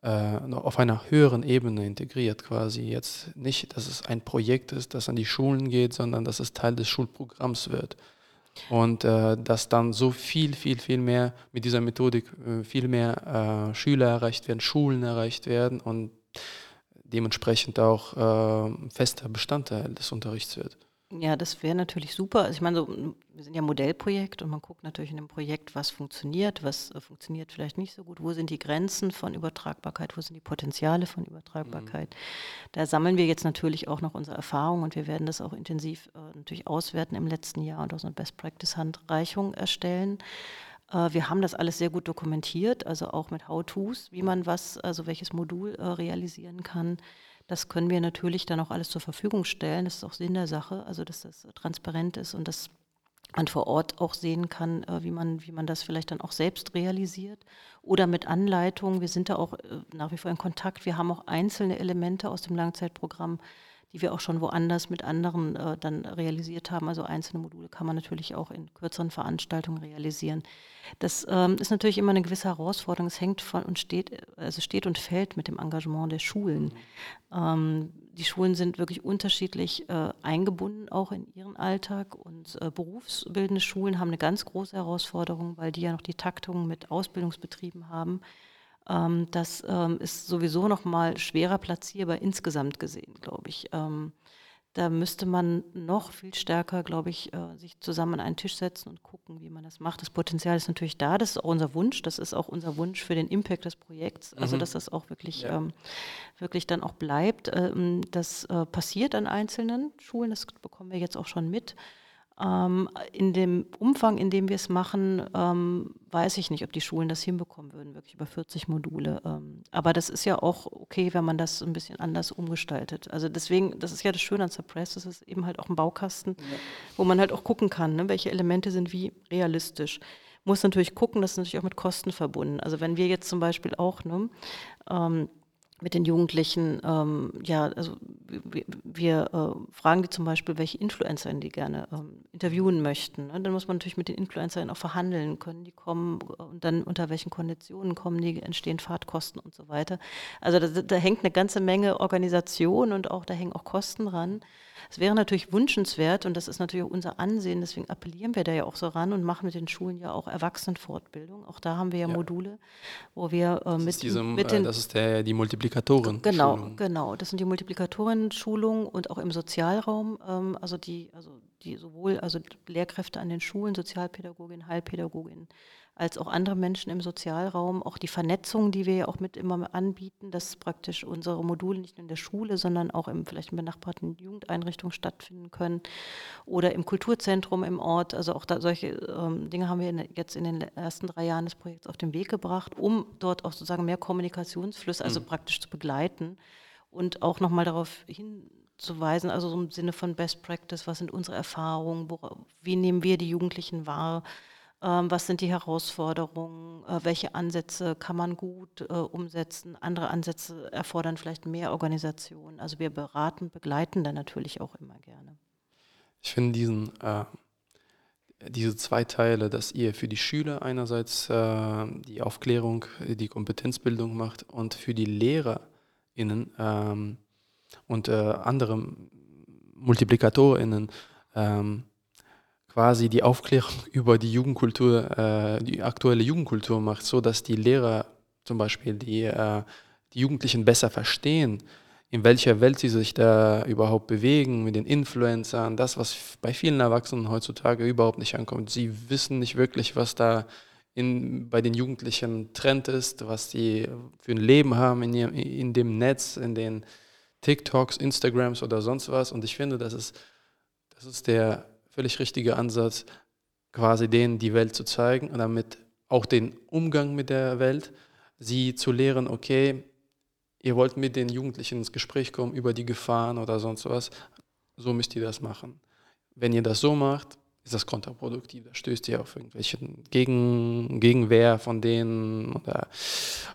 [SPEAKER 1] äh, auf einer höheren Ebene integriert, quasi jetzt nicht, dass es ein Projekt ist, das an die Schulen geht, sondern dass es Teil des Schulprogramms wird? Und äh, dass dann so viel, viel, viel mehr mit dieser Methodik äh, viel mehr äh, Schüler erreicht werden, Schulen erreicht werden und dementsprechend auch äh, fester Bestandteil des Unterrichts wird.
[SPEAKER 2] Ja, das wäre natürlich super. Also ich meine, so, wir sind ja Modellprojekt und man guckt natürlich in dem Projekt, was funktioniert, was äh, funktioniert vielleicht nicht so gut, wo sind die Grenzen von Übertragbarkeit, wo sind die Potenziale von Übertragbarkeit. Mhm. Da sammeln wir jetzt natürlich auch noch unsere Erfahrungen und wir werden das auch intensiv äh, natürlich auswerten im letzten Jahr und auch so eine Best-Practice-Handreichung erstellen. Äh, wir haben das alles sehr gut dokumentiert, also auch mit How-Tos, wie man was, also welches Modul äh, realisieren kann. Das können wir natürlich dann auch alles zur Verfügung stellen. Das ist auch Sinn der Sache, also dass das transparent ist und dass man vor Ort auch sehen kann, äh, wie man, wie man das vielleicht dann auch selbst realisiert oder mit Anleitung. Wir sind da auch äh, nach wie vor in Kontakt. Wir haben auch einzelne Elemente aus dem Langzeitprogramm, die wir auch schon woanders mit anderen äh, dann realisiert haben. Also einzelne Module kann man natürlich auch in kürzeren Veranstaltungen realisieren. Das ähm, ist natürlich immer eine gewisse Herausforderung. Es hängt von und steht, also steht und fällt mit dem Engagement der Schulen. Mhm. Ähm, die Schulen sind wirklich unterschiedlich äh, eingebunden, auch in ihren Alltag. Und äh, berufsbildende Schulen haben eine ganz große Herausforderung, weil die ja noch die Taktung mit Ausbildungsbetrieben haben. Ähm, das ähm, ist sowieso noch mal schwerer platzierbar insgesamt gesehen, glaube ich. Ähm, da müsste man noch viel stärker, glaube ich, äh, sich zusammen an einen Tisch setzen und gucken, wie man das macht. Das Potenzial ist natürlich da, das ist auch unser Wunsch, das ist auch unser Wunsch für den Impact des Projekts, also mhm. dass das auch wirklich, ja. wirklich dann auch bleibt. Das äh, passiert an einzelnen Schulen, das bekommen wir jetzt auch schon mit. Ähm, in dem Umfang, in dem wir es machen, ähm, weiß ich nicht, ob die Schulen das hinbekommen würden, wirklich über 40 Module. Ähm, aber das ist ja auch okay, wenn man das ein bisschen anders umgestaltet. Also deswegen, das ist ja das Schöne an Suppress, das ist eben halt auch ein Baukasten, ja. wo man halt auch gucken kann, ne, welche Elemente sind wie realistisch. Muss natürlich gucken, das ist natürlich auch mit Kosten verbunden. Also wenn wir jetzt zum Beispiel auch, ne, ähm, mit den Jugendlichen, ähm, ja, also wir, wir äh, fragen die zum Beispiel, welche Influencerinnen die gerne ähm, interviewen möchten. Ne? Dann muss man natürlich mit den Influencerinnen auch verhandeln, können die kommen und dann unter welchen Konditionen kommen die, entstehen Fahrtkosten und so weiter. Also da, da hängt eine ganze Menge Organisation und auch da hängen auch Kosten dran. Es wäre natürlich wünschenswert und das ist natürlich auch unser Ansehen, deswegen appellieren wir da ja auch so ran und machen mit den Schulen ja auch Erwachsenenfortbildung. Auch da haben wir ja, ja. Module, wo wir äh, mit,
[SPEAKER 1] diese,
[SPEAKER 2] mit
[SPEAKER 1] äh, den... das ist der, die Multiplikatoren.
[SPEAKER 2] Genau, Schulung. genau. Das sind die Multiplikatoren-Schulungen und auch im Sozialraum, ähm, also die, also die sowohl also Lehrkräfte an den Schulen, Sozialpädagogin, Heilpädagogin, als auch andere Menschen im Sozialraum. Auch die Vernetzung, die wir ja auch mit immer anbieten, dass praktisch unsere Module nicht nur in der Schule, sondern auch im vielleicht in benachbarten Jugendeinrichtungen stattfinden können oder im Kulturzentrum im Ort. Also auch da, solche ähm, Dinge haben wir in, jetzt in den ersten drei Jahren des Projekts auf den Weg gebracht, um dort auch sozusagen mehr Kommunikationsflüsse, also mhm. praktisch zu begleiten und auch nochmal darauf hinzuweisen, also so im Sinne von Best Practice, was sind unsere Erfahrungen, wo, wie nehmen wir die Jugendlichen wahr, ähm, was sind die Herausforderungen, äh, welche Ansätze kann man gut äh, umsetzen, andere Ansätze erfordern vielleicht mehr Organisation. Also wir beraten, begleiten dann natürlich auch immer gerne.
[SPEAKER 1] Ich finde diesen, äh, diese zwei Teile, dass ihr für die Schüler einerseits äh, die Aufklärung, die Kompetenzbildung macht und für die LehrerInnen ähm, und äh, andere MultiplikatorInnen ähm, quasi die Aufklärung über die Jugendkultur, äh, die aktuelle Jugendkultur macht, so dass die Lehrer zum Beispiel die, äh, die Jugendlichen besser verstehen, in welcher Welt sie sich da überhaupt bewegen, mit den Influencern, das, was bei vielen Erwachsenen heutzutage überhaupt nicht ankommt. Sie wissen nicht wirklich, was da in, bei den Jugendlichen Trend ist, was die für ein Leben haben in, in dem Netz, in den TikToks, Instagrams oder sonst was. Und ich finde, das ist, das ist der völlig richtige Ansatz, quasi denen die Welt zu zeigen und damit auch den Umgang mit der Welt, sie zu lehren, okay, ihr wollt mit den Jugendlichen ins Gespräch kommen über die Gefahren oder sonst was, so müsst ihr das machen. Wenn ihr das so macht, ist das kontraproduktiv. Da stößt ihr auf irgendwelche Gegen, Gegenwehr von denen. Oder,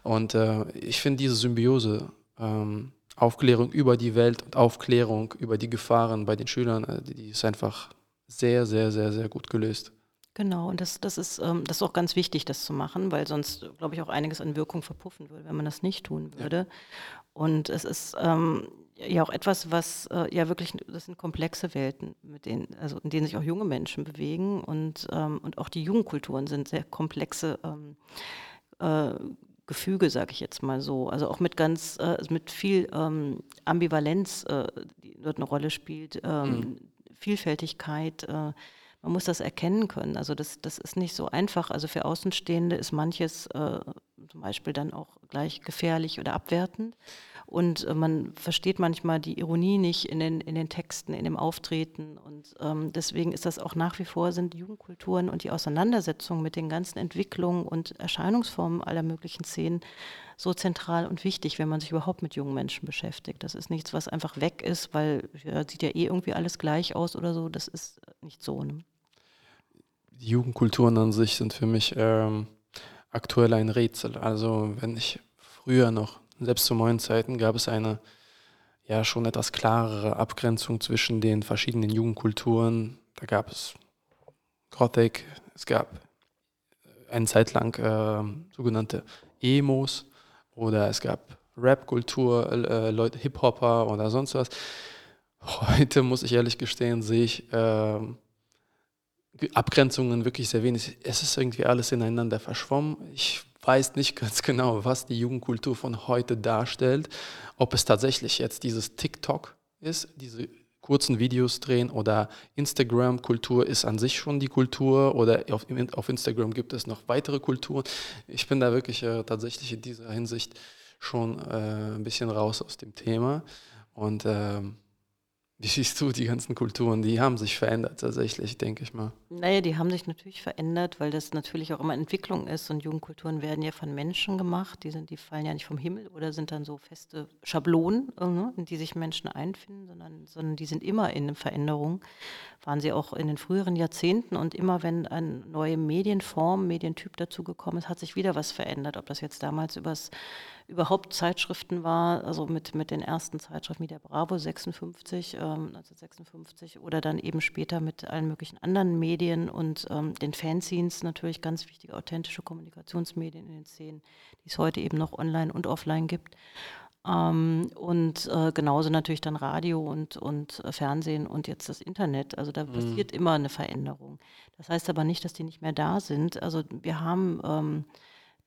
[SPEAKER 1] und äh, ich finde diese Symbiose, ähm, Aufklärung über die Welt und Aufklärung über die Gefahren bei den Schülern, äh, die ist einfach sehr, sehr, sehr, sehr gut gelöst.
[SPEAKER 2] Genau, und das, das, ist, ähm, das ist auch ganz wichtig, das zu machen, weil sonst, glaube ich, auch einiges an Wirkung verpuffen würde, wenn man das nicht tun würde. Ja. Und es ist ähm, ja auch etwas, was äh, ja wirklich, das sind komplexe Welten, mit denen, also in denen sich auch junge Menschen bewegen und, ähm, und auch die Jugendkulturen sind sehr komplexe ähm, äh, Gefüge, sage ich jetzt mal so. Also auch mit ganz, äh, mit viel ähm, Ambivalenz, äh, die dort eine Rolle spielt, ähm, mhm. Vielfältigkeit äh, man muss das erkennen können. Also das, das ist nicht so einfach. Also für Außenstehende ist manches äh, zum Beispiel dann auch gleich gefährlich oder abwertend. Und äh, man versteht manchmal die Ironie nicht in den, in den Texten, in dem Auftreten. Und ähm, deswegen ist das auch nach wie vor sind Jugendkulturen und die Auseinandersetzung mit den ganzen Entwicklungen und Erscheinungsformen aller möglichen Szenen so zentral und wichtig, wenn man sich überhaupt mit jungen Menschen beschäftigt. Das ist nichts, was einfach weg ist, weil ja, sieht ja eh irgendwie alles gleich aus oder so. Das ist nicht so. Ne?
[SPEAKER 1] die Jugendkulturen an sich sind für mich ähm, aktuell ein Rätsel. Also wenn ich früher noch, selbst zu meinen Zeiten, gab es eine ja schon etwas klarere Abgrenzung zwischen den verschiedenen Jugendkulturen. Da gab es Gothic, es gab eine Zeit lang äh, sogenannte Emos oder es gab Rap-Kultur, äh, Leute, Hip-Hopper oder sonst was. Heute muss ich ehrlich gestehen, sehe ich äh, Abgrenzungen wirklich sehr wenig. Es ist irgendwie alles ineinander verschwommen. Ich weiß nicht ganz genau, was die Jugendkultur von heute darstellt. Ob es tatsächlich jetzt dieses TikTok ist, diese kurzen Videos drehen oder Instagram-Kultur ist an sich schon die Kultur oder auf, auf, Instagram gibt es noch weitere Kulturen. Ich bin da wirklich äh, tatsächlich in dieser Hinsicht schon äh, ein bisschen raus aus dem Thema und ähm, wie siehst du die ganzen Kulturen? Die haben sich verändert tatsächlich, denke ich mal.
[SPEAKER 2] Naja, die haben sich natürlich verändert, weil das natürlich auch immer Entwicklung ist und Jugendkulturen werden ja von Menschen gemacht. Die, sind, die fallen ja nicht vom Himmel oder sind dann so feste Schablonen, äh, ne, in die sich Menschen einfinden, sondern, sondern die sind immer in Veränderung. Waren sie auch in den früheren Jahrzehnten und immer wenn eine neue Medienform, Medientyp dazugekommen ist, hat sich wieder was verändert. Ob das jetzt damals übers überhaupt Zeitschriften war, also mit, mit den ersten Zeitschriften wie der Bravo 56, ähm, 1956 oder dann eben später mit allen möglichen anderen Medien und ähm, den Fanzines natürlich ganz wichtige authentische Kommunikationsmedien in den Szenen, die es heute eben noch online und offline gibt. Ähm, und äh, genauso natürlich dann Radio und, und äh, Fernsehen und jetzt das Internet. Also da mhm. passiert immer eine Veränderung. Das heißt aber nicht, dass die nicht mehr da sind. Also wir haben ähm,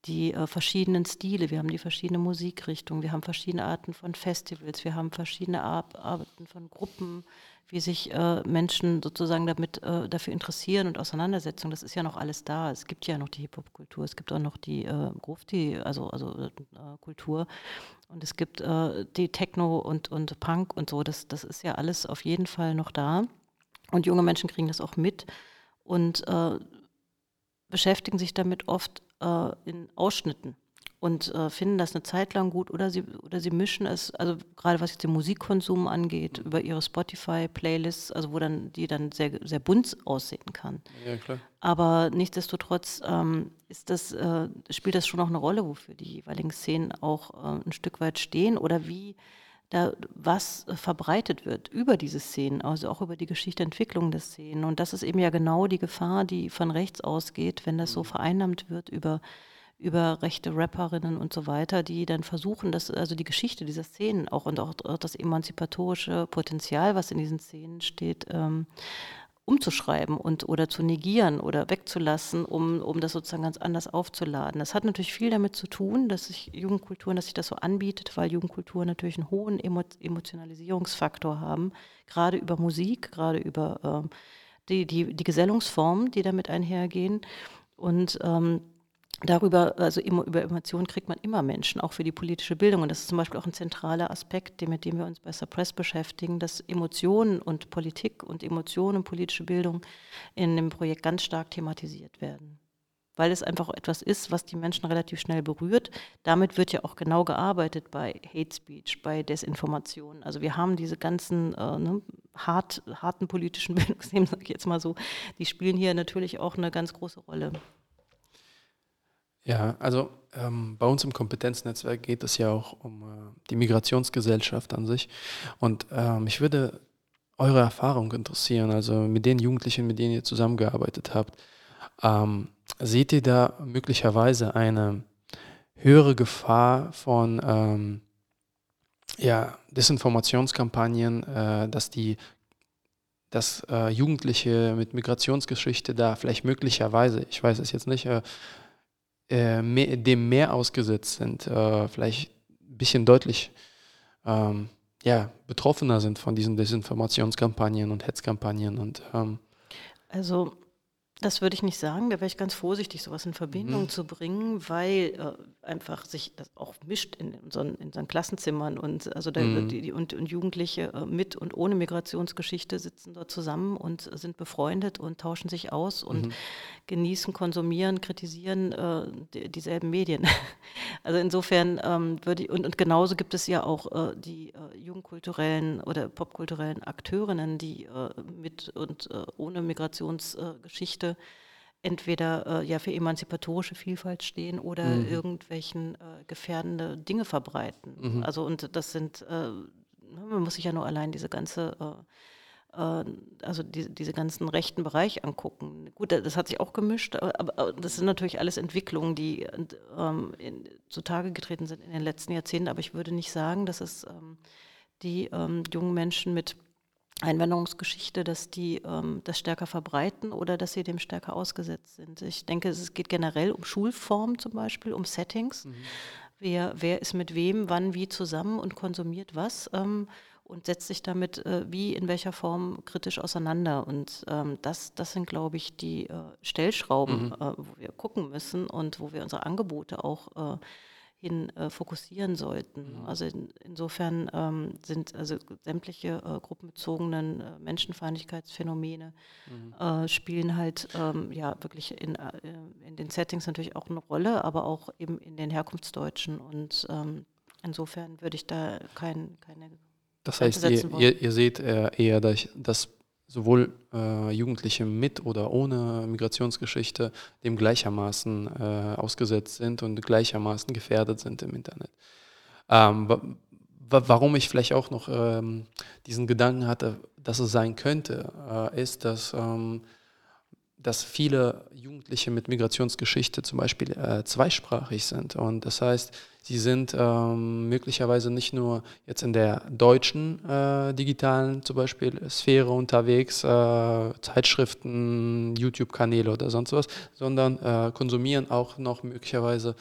[SPEAKER 2] die äh, verschiedenen Stile, wir haben die verschiedenen Musikrichtungen, wir haben verschiedene Arten von Festivals, wir haben verschiedene Arten von Gruppen, wie sich äh, Menschen sozusagen damit äh, dafür interessieren und auseinandersetzen. Das ist ja noch alles da. Es gibt ja noch die Hip-Hop-Kultur, es gibt auch noch die äh, Grufti, also, also äh, Kultur und es gibt äh, die Techno und, und Punk und so. Das, das ist ja alles auf jeden Fall noch da. Und junge Menschen kriegen das auch mit und äh, beschäftigen sich damit oft äh, in Ausschnitten und äh, finden das eine Zeit lang gut oder sie, oder sie mischen es, also gerade was jetzt den Musikkonsum angeht, über ihre Spotify-Playlists, also wo dann die dann sehr, sehr bunt aussehen kann. Ja, klar. Aber nichtsdestotrotz ähm, ist das, äh, spielt das schon noch eine Rolle, wofür die jeweiligen Szenen auch äh, ein Stück weit stehen oder wie da was verbreitet wird über diese Szenen, also auch über die Geschichtentwicklung der Szenen. Und das ist eben ja genau die Gefahr, die von rechts ausgeht, wenn das so mhm. vereinnahmt wird über, über rechte Rapperinnen und so weiter, die dann versuchen, dass, also die Geschichte dieser Szenen auch und auch das emanzipatorische Potenzial, was in diesen Szenen steht, ähm, umzuschreiben und oder zu negieren oder wegzulassen, um, um das sozusagen ganz anders aufzuladen. Das hat natürlich viel damit zu tun, dass sich Jugendkulturen, dass sich das so anbietet, weil Jugendkulturen natürlich einen hohen Emo Emotionalisierungsfaktor haben, gerade über Musik, gerade über ähm, die, die, die Gesellungsformen, die damit einhergehen. Und ähm, darüber, also über Emotionen kriegt man immer Menschen, auch für die politische Bildung. Und das ist zum Beispiel auch ein zentraler Aspekt, mit dem wir uns bei Suppress beschäftigen, dass Emotionen und Politik und Emotionen und politische Bildung in dem Projekt ganz stark thematisiert werden. Weil es einfach etwas ist, was die Menschen relativ schnell berührt. Damit wird ja auch genau gearbeitet bei Hate Speech, bei Desinformation. Also wir haben diese ganzen äh, ne, hart, harten politischen Bildungsthemen, sage ich jetzt mal so, die spielen hier natürlich auch eine ganz große Rolle.
[SPEAKER 1] Ja, also ähm, bei uns im Kompetenznetzwerk geht es ja auch um äh, die Migrationsgesellschaft an sich. Und äh, mich würde eure Erfahrung interessieren, also mit den Jugendlichen, mit denen ihr zusammengearbeitet habt. Ähm, seht ihr da möglicherweise eine höhere Gefahr von ähm, ja, Desinformationskampagnen, äh, dass die dass äh, Jugendliche mit Migrationsgeschichte da vielleicht möglicherweise, ich weiß es jetzt nicht, äh, äh, mehr, dem mehr ausgesetzt sind, äh, vielleicht ein bisschen deutlich ähm, ja, betroffener sind von diesen Desinformationskampagnen und Hetzkampagnen. Und, ähm,
[SPEAKER 2] also das würde ich nicht sagen, da wäre ich ganz vorsichtig, sowas in Verbindung mhm. zu bringen, weil äh, einfach sich das auch mischt in unseren, in unseren Klassenzimmern und also da mhm. die, und, und, Jugendliche äh, mit und ohne Migrationsgeschichte sitzen dort zusammen und sind befreundet und tauschen sich aus und mhm. genießen, konsumieren, kritisieren äh, die, dieselben Medien. also insofern ähm, würde ich, und, und genauso gibt es ja auch äh, die äh, jugendkulturellen oder popkulturellen Akteurinnen, die äh, mit und ohne Migrationsgeschichte Projekte entweder äh, ja für emanzipatorische Vielfalt stehen oder mhm. irgendwelchen äh, gefährdende Dinge verbreiten. Mhm. Also und das sind, äh, ne, man muss sich ja nur allein diese ganze äh, äh, also die, diese ganzen rechten Bereich angucken. Gut, das hat sich auch gemischt, aber, aber das sind natürlich alles Entwicklungen, die ähm, in, zutage getreten sind in den letzten Jahrzehnten. Aber ich würde nicht sagen, dass es ähm, die ähm, jungen Menschen mit Einwanderungsgeschichte, dass die ähm, das stärker verbreiten oder dass sie dem stärker ausgesetzt sind. Ich denke, es geht generell um Schulformen zum Beispiel, um Settings. Mhm. Wer, wer ist mit wem, wann, wie zusammen und konsumiert was ähm, und setzt sich damit äh, wie, in welcher Form kritisch auseinander. Und ähm, das, das sind, glaube ich, die äh, Stellschrauben, mhm. äh, wo wir gucken müssen und wo wir unsere Angebote auch äh, hin äh, fokussieren sollten. Mhm. Also in, insofern ähm, sind also sämtliche äh, gruppenbezogenen äh, Menschenfeindlichkeitsphänomene mhm. Äh, spielen halt ähm, ja wirklich in, äh, in den Settings natürlich auch eine Rolle, aber auch eben in den Herkunftsdeutschen. Und ähm, insofern würde ich da kein, keine
[SPEAKER 1] das heißt, ihr, ihr, ihr, seht eher, dass sowohl äh, Jugendliche mit oder ohne Migrationsgeschichte dem gleichermaßen äh, ausgesetzt sind und gleichermaßen gefährdet sind im Internet. Ähm, warum ich vielleicht auch noch ähm, diesen Gedanken hatte, dass es sein könnte, äh, ist, dass, ähm, dass viele Jugendliche mit Migrationsgeschichte zum Beispiel äh, zweisprachig sind. Und das heißt, Sie sind ähm, möglicherweise nicht nur jetzt in der deutschen äh, digitalen zum Beispiel Sphäre unterwegs, äh, Zeitschriften, YouTube-Kanäle oder sonst was, sondern äh, konsumieren auch noch möglicherweise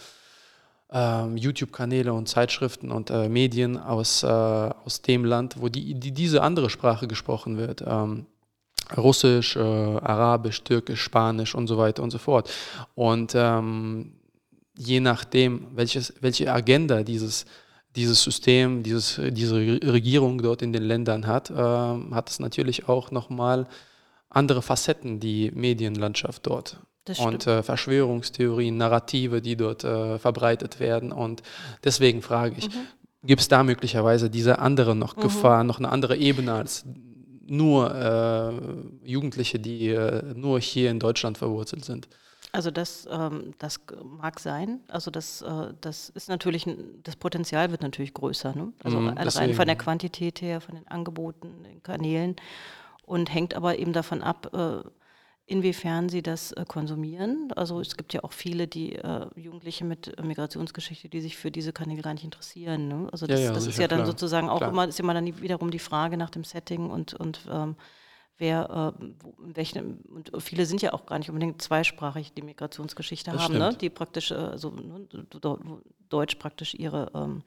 [SPEAKER 1] ähm, YouTube-Kanäle und Zeitschriften und äh, Medien aus, äh, aus dem Land, wo die, die diese andere Sprache gesprochen wird. Ähm, Russisch, äh, Arabisch, Türkisch, Spanisch und so weiter und so fort. Und ähm, je nachdem, welches, welche Agenda dieses, dieses System, dieses, diese Regierung dort in den Ländern hat, äh, hat es natürlich auch nochmal andere Facetten, die Medienlandschaft dort. Und äh, Verschwörungstheorien, Narrative, die dort äh, verbreitet werden. Und deswegen frage ich, mhm. gibt es da möglicherweise diese andere noch mhm. Gefahr, noch eine andere Ebene als nur äh, Jugendliche, die äh, nur hier in Deutschland verwurzelt sind?
[SPEAKER 2] Also das, ähm, das mag sein. Also das, äh, das ist natürlich, das Potenzial wird natürlich größer. Ne? Also mm, rein von der Quantität her, von den Angeboten, den Kanälen und hängt aber eben davon ab, äh, inwiefern sie das äh, konsumieren. Also es gibt ja auch viele, die äh, Jugendliche mit Migrationsgeschichte, die sich für diese Kanäle gar nicht interessieren. Ne? Also das, ja, ja, das ist ja dann sozusagen auch klar. immer, ist immer dann wiederum die Frage nach dem Setting und, und ähm, wer, äh, welchen, und viele sind ja auch gar nicht unbedingt zweisprachig, die Migrationsgeschichte das haben, ne? die praktisch, äh, so ne, Deutsch praktisch ihre, ähm,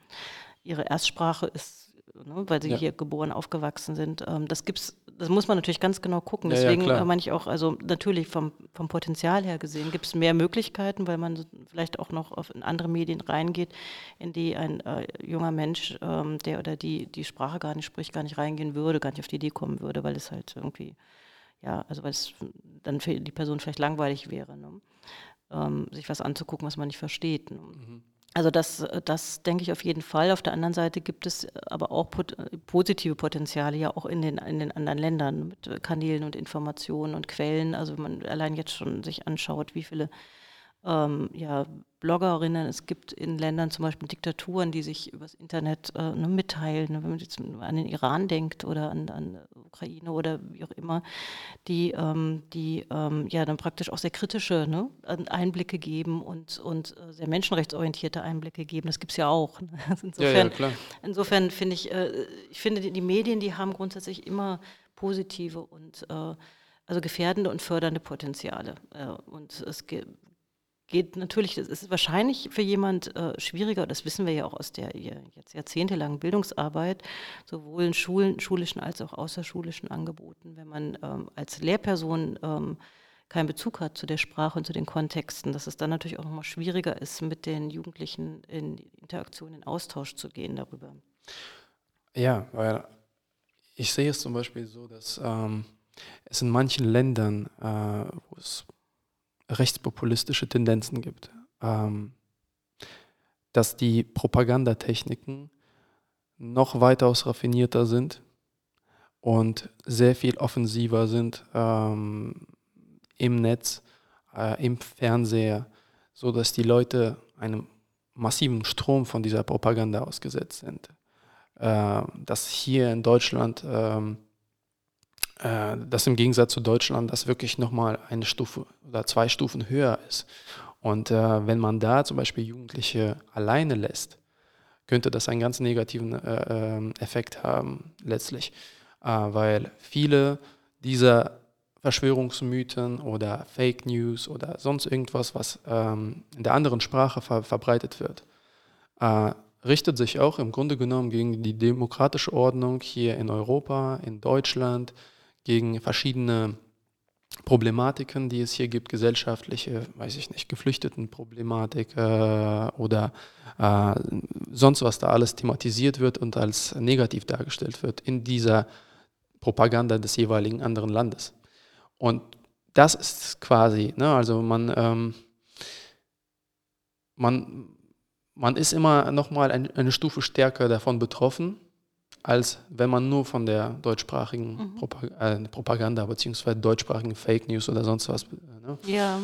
[SPEAKER 2] ihre Erstsprache ist, ne, weil sie
[SPEAKER 1] Ja.
[SPEAKER 2] hier geboren, aufgewachsen sind. Ähm, das gibt's, das muss man natürlich ganz genau gucken.
[SPEAKER 1] Ja, ja,
[SPEAKER 2] Deswegen
[SPEAKER 1] klar.
[SPEAKER 2] äh, meine ich auch, also natürlich vom, vom Potenzial her gesehen gibt es mehr Möglichkeiten, weil man vielleicht auch noch auf in andere Medien reingeht, in die ein äh, junger Mensch, ähm, der oder die die Sprache gar nicht spricht, gar nicht reingehen würde, gar nicht auf die Idee kommen würde, weil es halt irgendwie, ja, also weil es dann für die Person vielleicht langweilig wäre, ne? ähm, sich was anzugucken, was man nicht versteht. Ne? Also das, das denke ich auf jeden Fall. Auf der anderen Seite gibt es aber auch pot positive Potenziale ja auch in den, in den anderen Ländern mit Kanälen und Informationen und Quellen. Also wenn man allein jetzt schon sich anschaut, wie viele ähm, ja, Bloggerinnen es gibt in Ländern, zum Beispiel Diktaturen, die sich übers Internet äh, ne, mitteilen. Wenn man jetzt an den Iran denkt oder an, an Ukraine oder wie auch immer, die, ähm, die ähm, ja dann praktisch auch sehr kritische ne, Einblicke geben und, und äh, sehr menschenrechtsorientierte Einblicke geben. Das gibt es ja auch. Ne? Also
[SPEAKER 1] Ja,
[SPEAKER 2] insofern
[SPEAKER 1] ja,
[SPEAKER 2] insofern finde ich, äh, ich finde, die, die Medien, die haben grundsätzlich immer positive und äh, also gefährdende und fördernde Potenziale. Äh, und es geht natürlich, es ist wahrscheinlich für jemand äh, schwieriger, das wissen wir ja auch aus der jetzt jahrzehntelangen Bildungsarbeit, sowohl in Schulen, schulischen als auch außerschulischen Angeboten, wenn man ähm, als Lehrperson ähm, keinen Bezug hat zu der Sprache und zu den Kontexten, dass es dann natürlich auch nochmal schwieriger ist, mit den Jugendlichen in Interaktion, in Austausch zu gehen darüber.
[SPEAKER 1] Ja, weil ich sehe es zum Beispiel so, dass ähm, es in manchen Ländern, äh, wo es rechtspopulistische Tendenzen gibt, ähm, dass die Propagandatechniken noch weitaus raffinierter sind und sehr viel offensiver sind ähm, im Netz, äh, im Fernseher, so dass die Leute einem massiven Strom von dieser Propaganda ausgesetzt sind. Äh, dass hier in Deutschland, ähm, äh, dass im Gegensatz zu Deutschland, das wirklich nochmal eine Stufe oder zwei Stufen höher ist. Und äh, wenn man da zum Beispiel Jugendliche alleine lässt, könnte das einen ganz negativen äh, ähm, Effekt haben, letztlich. Äh, weil viele dieser Verschwörungsmythen oder Fake News oder sonst irgendwas, was ähm, in der anderen Sprache ver verbreitet wird, äh, richtet sich auch im Grunde genommen gegen die demokratische Ordnung hier in Europa, in Deutschland, gegen verschiedene Problematiken, die es hier gibt, gesellschaftliche, weiß ich nicht, Geflüchtetenproblematik äh, oder äh, sonst was da alles thematisiert wird und als negativ dargestellt wird in dieser Propaganda des jeweiligen anderen Landes. Und das ist quasi, ne, also man, ähm, man, man ist immer nochmal ein, eine Stufe stärker davon betroffen, als wenn man nur von der deutschsprachigen
[SPEAKER 2] Mhm.
[SPEAKER 1] Propag äh, Propaganda bzw. deutschsprachigen Fake News oder sonst was. äh, Ne?
[SPEAKER 2] Ja,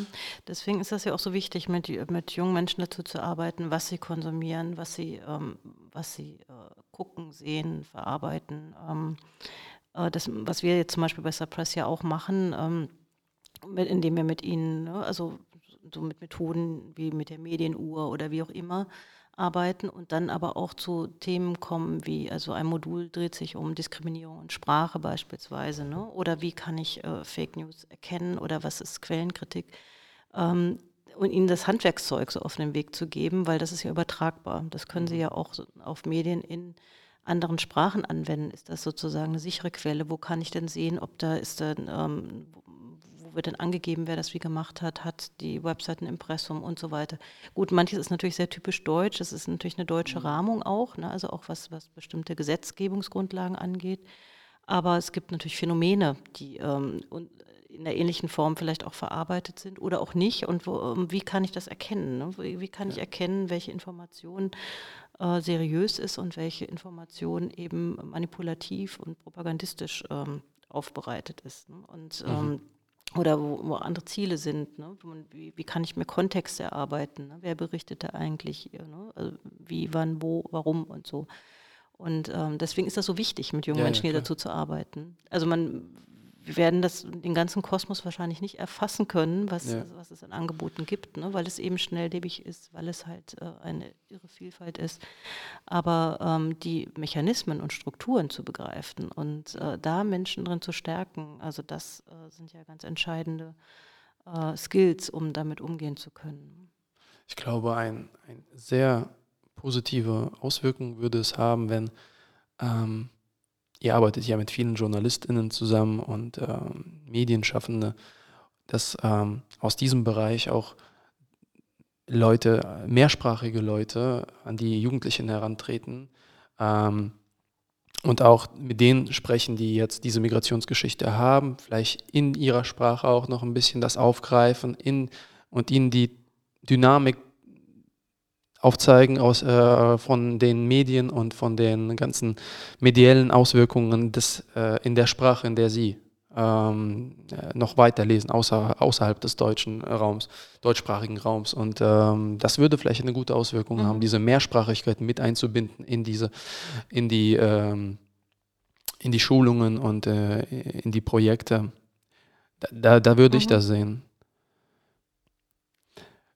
[SPEAKER 2] deswegen ist das ja auch so wichtig, mit, mit jungen Menschen dazu zu arbeiten, was sie konsumieren, was sie, ähm, was sie äh, gucken, sehen, verarbeiten. Ähm, äh, das, was wir jetzt zum Beispiel bei Suppress ja auch machen, ähm, mit, indem wir mit ihnen, ne, also so mit Methoden wie mit der Medienuhr oder wie auch immer, arbeiten und dann aber auch zu Themen kommen wie, also ein Modul dreht sich um Diskriminierung und Sprache beispielsweise, ne? oder wie kann ich äh, Fake News erkennen oder was ist Quellenkritik ähm, und ihnen das Handwerkszeug so auf den Weg zu geben, weil das ist ja übertragbar. Das können sie ja auch auf Medien in anderen Sprachen anwenden. Ist das sozusagen eine sichere Quelle? Wo kann ich denn sehen, ob da ist dann, ähm, wird denn angegeben, wer das wie gemacht hat, hat die Website ein Impressum und so weiter. Gut, manches ist natürlich sehr typisch deutsch, das ist natürlich eine deutsche Rahmung auch, ne? also auch was, was bestimmte Gesetzgebungsgrundlagen angeht. Aber es gibt natürlich Phänomene, die ähm, in der ähnlichen Form vielleicht auch verarbeitet sind oder auch nicht. Und wo, ähm, wie kann ich das erkennen? Ne? Wie, wie kann ich erkennen, welche Information äh, seriös ist und welche Information eben manipulativ und propagandistisch ähm, aufbereitet ist? Ne? Und ähm, oder wo, wo andere Ziele sind. Ne? Wie, wie kann ich mir Kontexte erarbeiten? Ne? Wer berichtete eigentlich? äh, Ne? Also wie, wann, wo, warum und so. Und ähm, deswegen ist das so wichtig, mit jungen
[SPEAKER 1] Ja, ja,
[SPEAKER 2] Menschen hier
[SPEAKER 1] klar.
[SPEAKER 2] dazu zu arbeiten. Also man, wir werden das, den ganzen Kosmos wahrscheinlich nicht erfassen können, was,
[SPEAKER 1] Ja.
[SPEAKER 2] was es an Angeboten gibt, ne? weil es eben schnelllebig ist, weil es halt äh, eine irre Vielfalt ist. Aber ähm, die Mechanismen und Strukturen zu begreifen und äh, da Menschen drin zu stärken, also das äh, sind ja ganz entscheidende äh, Skills, um damit umgehen zu können.
[SPEAKER 1] Ich glaube, ein, ein sehr positive Auswirkung würde es haben, wenn ähm, ihr arbeitet ja mit vielen JournalistInnen zusammen und ähm, Medienschaffende, dass ähm, aus diesem Bereich auch Leute, mehrsprachige Leute an die Jugendlichen herantreten ähm, und auch mit denen sprechen, die jetzt diese Migrationsgeschichte haben, vielleicht in ihrer Sprache auch noch ein bisschen das aufgreifen in, und ihnen die Dynamik aufzeigen aus, äh, von den Medien und von den ganzen mediellen Auswirkungen des, äh, in der Sprache, in der sie ähm, äh, noch weiterlesen, außer, außerhalb des deutschen Raums, deutschsprachigen Raums. Und ähm, das würde vielleicht eine gute Auswirkung mhm. haben, diese Mehrsprachigkeit mit einzubinden in diese, in die, ähm, in die Schulungen und äh, in die Projekte. Da, da würde mhm. ich das sehen.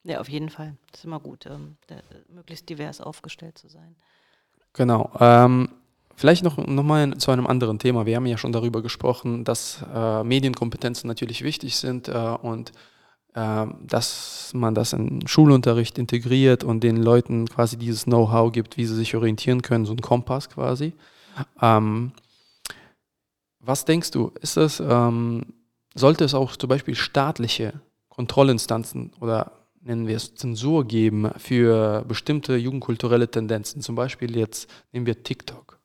[SPEAKER 2] Ja, auf jeden Fall. Das ist immer gut, ähm, da, möglichst divers aufgestellt zu sein.
[SPEAKER 1] Genau. Ähm, vielleicht noch, noch mal zu einem anderen Thema. Wir haben ja schon darüber gesprochen, dass äh, Medienkompetenzen natürlich wichtig sind äh, und äh, dass man das in Schulunterricht integriert und den Leuten quasi dieses Know-how gibt, wie sie sich orientieren können, so ein Kompass quasi. Ähm, was denkst du, ist das, ähm, sollte es auch zum Beispiel staatliche Kontrollinstanzen oder nennen wir es Zensur geben für bestimmte jugendkulturelle Tendenzen. Zum Beispiel jetzt nehmen wir TikTok.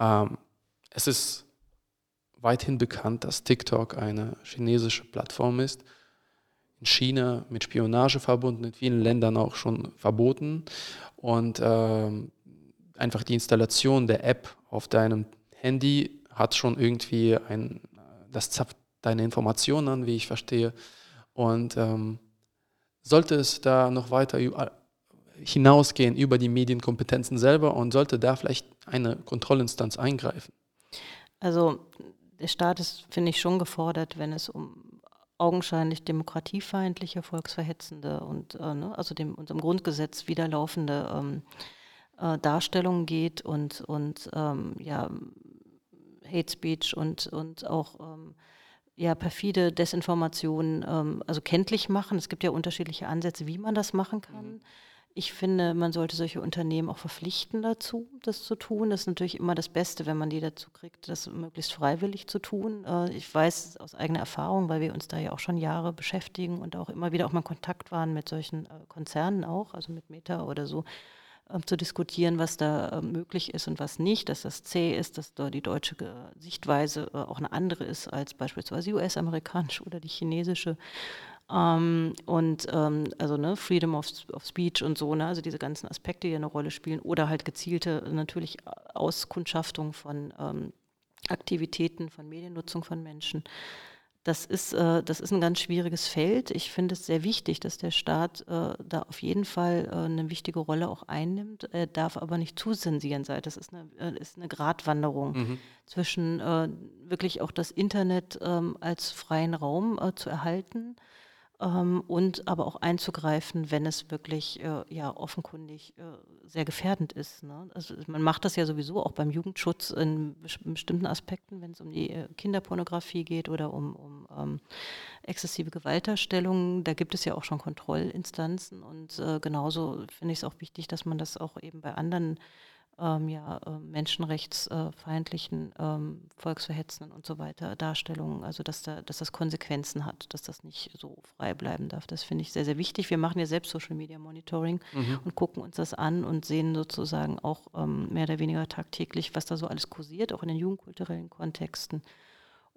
[SPEAKER 1] Ähm, es ist weithin bekannt, dass TikTok eine chinesische Plattform ist. In China mit Spionage verbunden, in vielen Ländern auch schon verboten. Und ähm, einfach die Installation der App auf deinem Handy hat schon irgendwie ein, das zapft deine Informationen an, wie ich verstehe. Und ähm, sollte es da noch weiter hinausgehen über die Medienkompetenzen selber und sollte da vielleicht eine Kontrollinstanz eingreifen?
[SPEAKER 2] Also der Staat ist, finde ich, schon gefordert, wenn es um augenscheinlich demokratiefeindliche, volksverhetzende und äh, ne, also dem unserem Grundgesetz widerlaufende ähm, äh, Darstellungen geht und, und ähm, ja, Hate Speech und, und auch ähm, ja, perfide Desinformationen ähm, also kenntlich machen. Es gibt ja unterschiedliche Ansätze, wie man das machen kann. Mhm. Ich finde, man sollte solche Unternehmen auch verpflichten dazu, das zu tun. Das ist natürlich immer das Beste, wenn man die dazu kriegt, das möglichst freiwillig zu tun. Äh, ich weiß aus eigener Erfahrung, weil wir uns da ja auch schon Jahre beschäftigen und auch immer wieder auch mal in Kontakt waren mit solchen äh, Konzernen auch, also mit Meta oder so, ähm, zu diskutieren, was da äh, möglich ist und was nicht, dass das zäh ist, dass da die deutsche Sichtweise äh, auch eine andere ist als beispielsweise die US-amerikanische oder die chinesische. Ähm, und ähm, also ne, Freedom of, of, Speech und so, ne, also diese ganzen Aspekte, die eine Rolle spielen, oder halt gezielte natürlich Auskundschaftung von ähm, Aktivitäten, von Mediennutzung von Menschen. Das ist, äh, das ist ein ganz schwieriges Feld. Ich finde es sehr wichtig, dass der Staat äh, da auf jeden Fall äh, eine wichtige Rolle auch einnimmt, er darf aber nicht zu zensieren sein. Das ist eine, äh, ist eine Gratwanderung mhm. zwischen äh, wirklich auch das Internet ähm, als freien Raum äh, zu erhalten ähm, und aber auch einzugreifen, wenn es wirklich äh, ja offenkundig äh, sehr gefährdend ist. Ne? Also man macht das ja sowieso auch beim Jugendschutz in bestimmten Aspekten, wenn es um die äh, Kinderpornografie geht oder um, um ähm, exzessive Gewalterstellungen. Da gibt es ja auch schon Kontrollinstanzen und äh, genauso finde ich es auch wichtig, dass man das auch eben bei anderen ähm, ja, äh, menschenrechtsfeindlichen, ähm, volksverhetzenden und so weiter Darstellungen, also dass, da, dass das Konsequenzen hat, dass das nicht so frei bleiben darf. Das finde ich sehr, sehr wichtig. Wir machen ja selbst Social Media Monitoring mhm. und gucken uns das an und sehen sozusagen auch ähm, mehr oder weniger tagtäglich, was da so alles kursiert, auch in den jugendkulturellen Kontexten.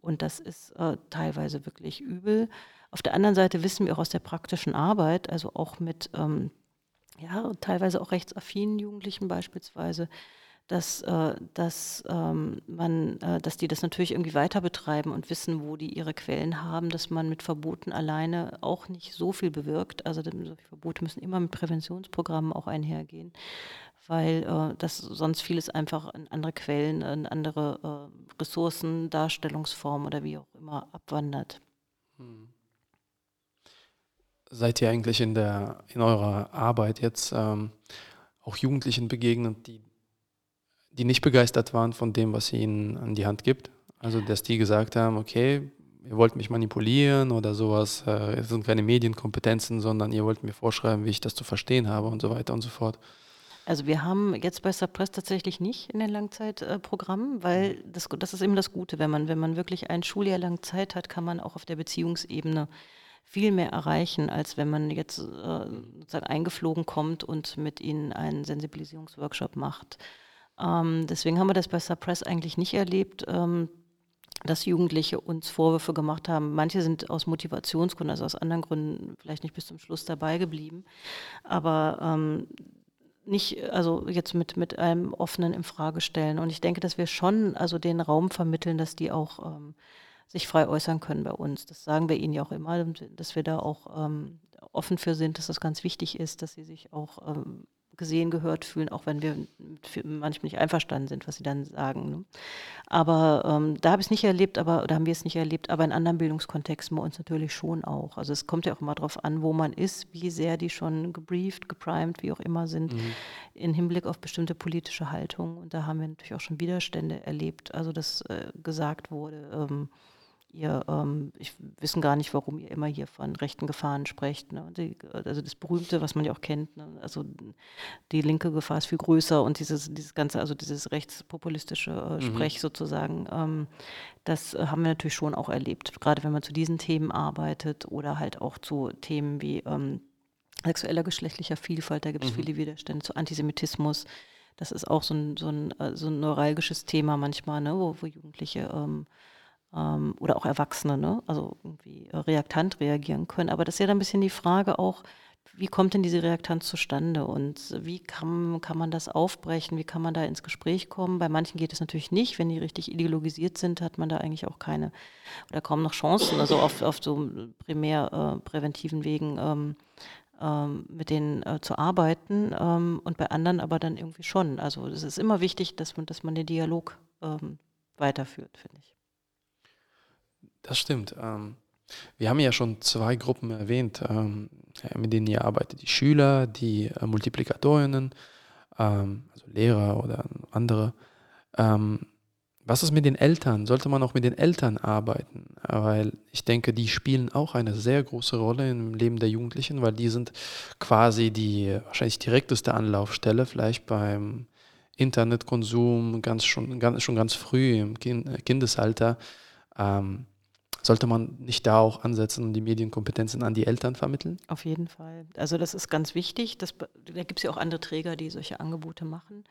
[SPEAKER 2] Und das ist äh, teilweise wirklich übel. Auf der anderen Seite wissen wir auch aus der praktischen Arbeit, also auch mit ähm, ja, teilweise auch rechtsaffinen Jugendlichen beispielsweise, dass, äh, dass, ähm, man, äh, dass die das natürlich irgendwie weiter betreiben und wissen, wo die ihre Quellen haben, dass man mit Verboten alleine auch nicht so viel bewirkt. Also solche Verbote müssen immer mit Präventionsprogrammen auch einhergehen, weil äh, das sonst vieles einfach in andere Quellen, in andere äh, Ressourcen, Darstellungsformen oder wie auch immer abwandert. Hm
[SPEAKER 1] seid ihr eigentlich in, der, in eurer Arbeit jetzt ähm, auch Jugendlichen begegnet, die, die nicht begeistert waren von dem, was ihr ihnen an die Hand gibt? Also, dass die gesagt haben, okay, ihr wollt mich manipulieren oder sowas, äh, es sind keine Medienkompetenzen, sondern ihr wollt mir vorschreiben, wie ich das zu verstehen habe und so weiter und so fort.
[SPEAKER 2] Also wir haben jetzt bei Suppress tatsächlich nicht in den Langzeitprogrammen, weil mhm. das, das ist eben das Gute, wenn man, wenn man wirklich ein Schuljahr lang Zeit hat, kann man auch auf der Beziehungsebene viel mehr erreichen, als wenn man jetzt äh, eingeflogen kommt und mit ihnen einen Sensibilisierungsworkshop macht. Ähm, deswegen haben wir das bei Suppress eigentlich nicht erlebt. Ähm, dass Jugendliche uns Vorwürfe gemacht haben. Manche sind aus Motivationsgründen, also aus anderen Gründen vielleicht nicht bis zum Schluss dabei geblieben. Aber ähm, nicht, also jetzt mit, mit einem offenen Infragestellen. Und ich denke, dass wir schon also den Raum vermitteln, dass die auch ähm, sich frei äußern können bei uns. Das sagen wir ihnen ja auch immer, dass wir da auch ähm, offen für sind, dass das ganz wichtig ist, dass sie sich auch ähm, gesehen, gehört fühlen, auch wenn wir manchmal nicht einverstanden sind, was sie dann sagen. Ne? Aber ähm, da habe ich es nicht erlebt, aber da haben wir es nicht erlebt, aber in anderen Bildungskontexten bei uns natürlich schon auch. Also es kommt ja auch immer darauf an, wo man ist, wie sehr die schon gebrieft, geprimed, wie auch immer sind, mhm. im Hinblick auf bestimmte politische Haltungen. Und da haben wir natürlich auch schon Widerstände erlebt, also dass äh, gesagt wurde, ähm, ihr, ähm, ich wissen gar nicht, warum ihr immer hier von rechten Gefahren sprecht. Ne? Die, also das Berühmte, was man ja auch kennt, ne? also die linke Gefahr ist viel größer und dieses, dieses ganze, also dieses rechtspopulistische äh, mhm. Sprech mhm. sozusagen, ähm, das haben wir natürlich schon auch erlebt, gerade wenn man zu diesen Themen arbeitet oder halt auch zu Themen wie ähm, sexueller geschlechtlicher Vielfalt, da gibt es mhm. viele Widerstände zu Antisemitismus. Das ist auch so ein, so ein, äh, so ein neuralgisches Thema manchmal, ne? wo, wo Jugendliche ähm, ähm, oder auch Erwachsene, ne? also irgendwie äh, reaktant reagieren können. Aber das ist ja dann ein bisschen die Frage auch, wie kommt denn diese Reaktanz zustande und wie kann, kann man das aufbrechen, wie kann man da ins Gespräch kommen? Bei manchen geht es natürlich nicht, wenn die richtig ideologisiert sind, hat man da eigentlich auch keine oder kaum noch Chancen, also auf, auf so primär äh, präventiven Wegen ähm, ähm, mit denen äh, zu arbeiten ähm, und bei anderen aber dann irgendwie schon. Also es ist immer wichtig, dass man, dass man den Dialog ähm, weiterführt, finde ich.
[SPEAKER 1] Das stimmt. Ähm, wir haben ja schon zwei Gruppen erwähnt, ähm, mit denen ihr arbeitet. Die Schüler, die äh, Multiplikatorinnen, ähm, also Lehrer oder andere. Ähm, was ist mit den Eltern? Sollte man auch mit den Eltern arbeiten? Weil ich denke, die spielen auch eine sehr große Rolle im Leben der Jugendlichen, weil die sind quasi die wahrscheinlich direkteste Anlaufstelle, vielleicht beim Internetkonsum, ganz schon, ganz, schon ganz früh im kind, Kindesalter. Ähm, sollte man nicht da auch ansetzen und die Medienkompetenzen an die Eltern vermitteln?
[SPEAKER 2] Auf jeden Fall. Also das ist ganz wichtig. Das, da gibt es ja auch andere Träger, die solche Angebote machen.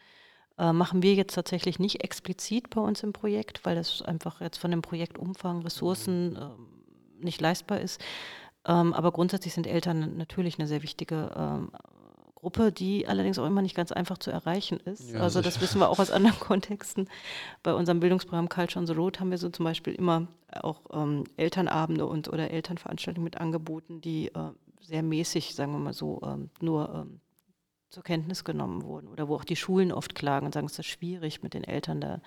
[SPEAKER 2] Äh, machen wir jetzt tatsächlich nicht explizit bei uns im Projekt, weil das einfach jetzt von dem Projektumfang, Ressourcen äh, nicht leistbar ist. Ähm, aber grundsätzlich sind Eltern natürlich eine sehr wichtige ähm, Gruppe, die allerdings auch immer nicht ganz einfach zu erreichen ist. Ja, also das wissen wir auch aus anderen Kontexten. Bei unserem Bildungsprogramm Culture on the Road haben wir so zum Beispiel immer auch ähm, Elternabende und oder Elternveranstaltungen mit angeboten, die äh, sehr mäßig, sagen wir mal so, ähm, nur ähm, zur Kenntnis genommen wurden oder wo auch die Schulen oft klagen und sagen, es ist schwierig mit den Eltern da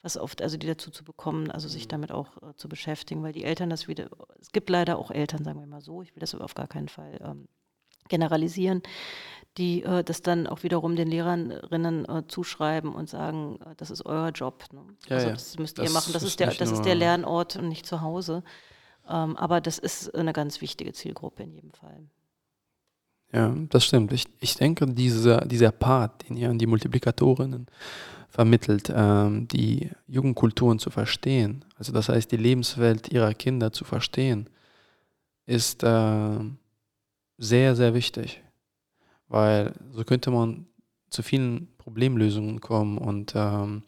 [SPEAKER 2] was oft, also die dazu zu bekommen, also sich mhm. damit auch äh, zu beschäftigen, weil die Eltern das wieder, es gibt leider auch Eltern, sagen wir mal so, ich will das aber auf gar keinen Fall ähm, generalisieren, die äh, das dann auch wiederum den Lehrerinnen äh, zuschreiben und sagen, äh, das ist euer Job. Ne? Ja, also das müsst das ihr machen. Das ist, der, das ist der Lernort und nicht zu Hause. Ähm, aber das ist eine ganz wichtige Zielgruppe in jedem Fall.
[SPEAKER 1] Ja, das stimmt. Ich, ich denke, dieser, dieser Part, den ihr an die Multiplikatorinnen vermittelt, ähm, die Jugendkulturen zu verstehen, also das heißt, die Lebenswelt ihrer Kinder zu verstehen, ist äh, sehr, sehr wichtig weil so könnte man zu vielen Problemlösungen kommen und ähm,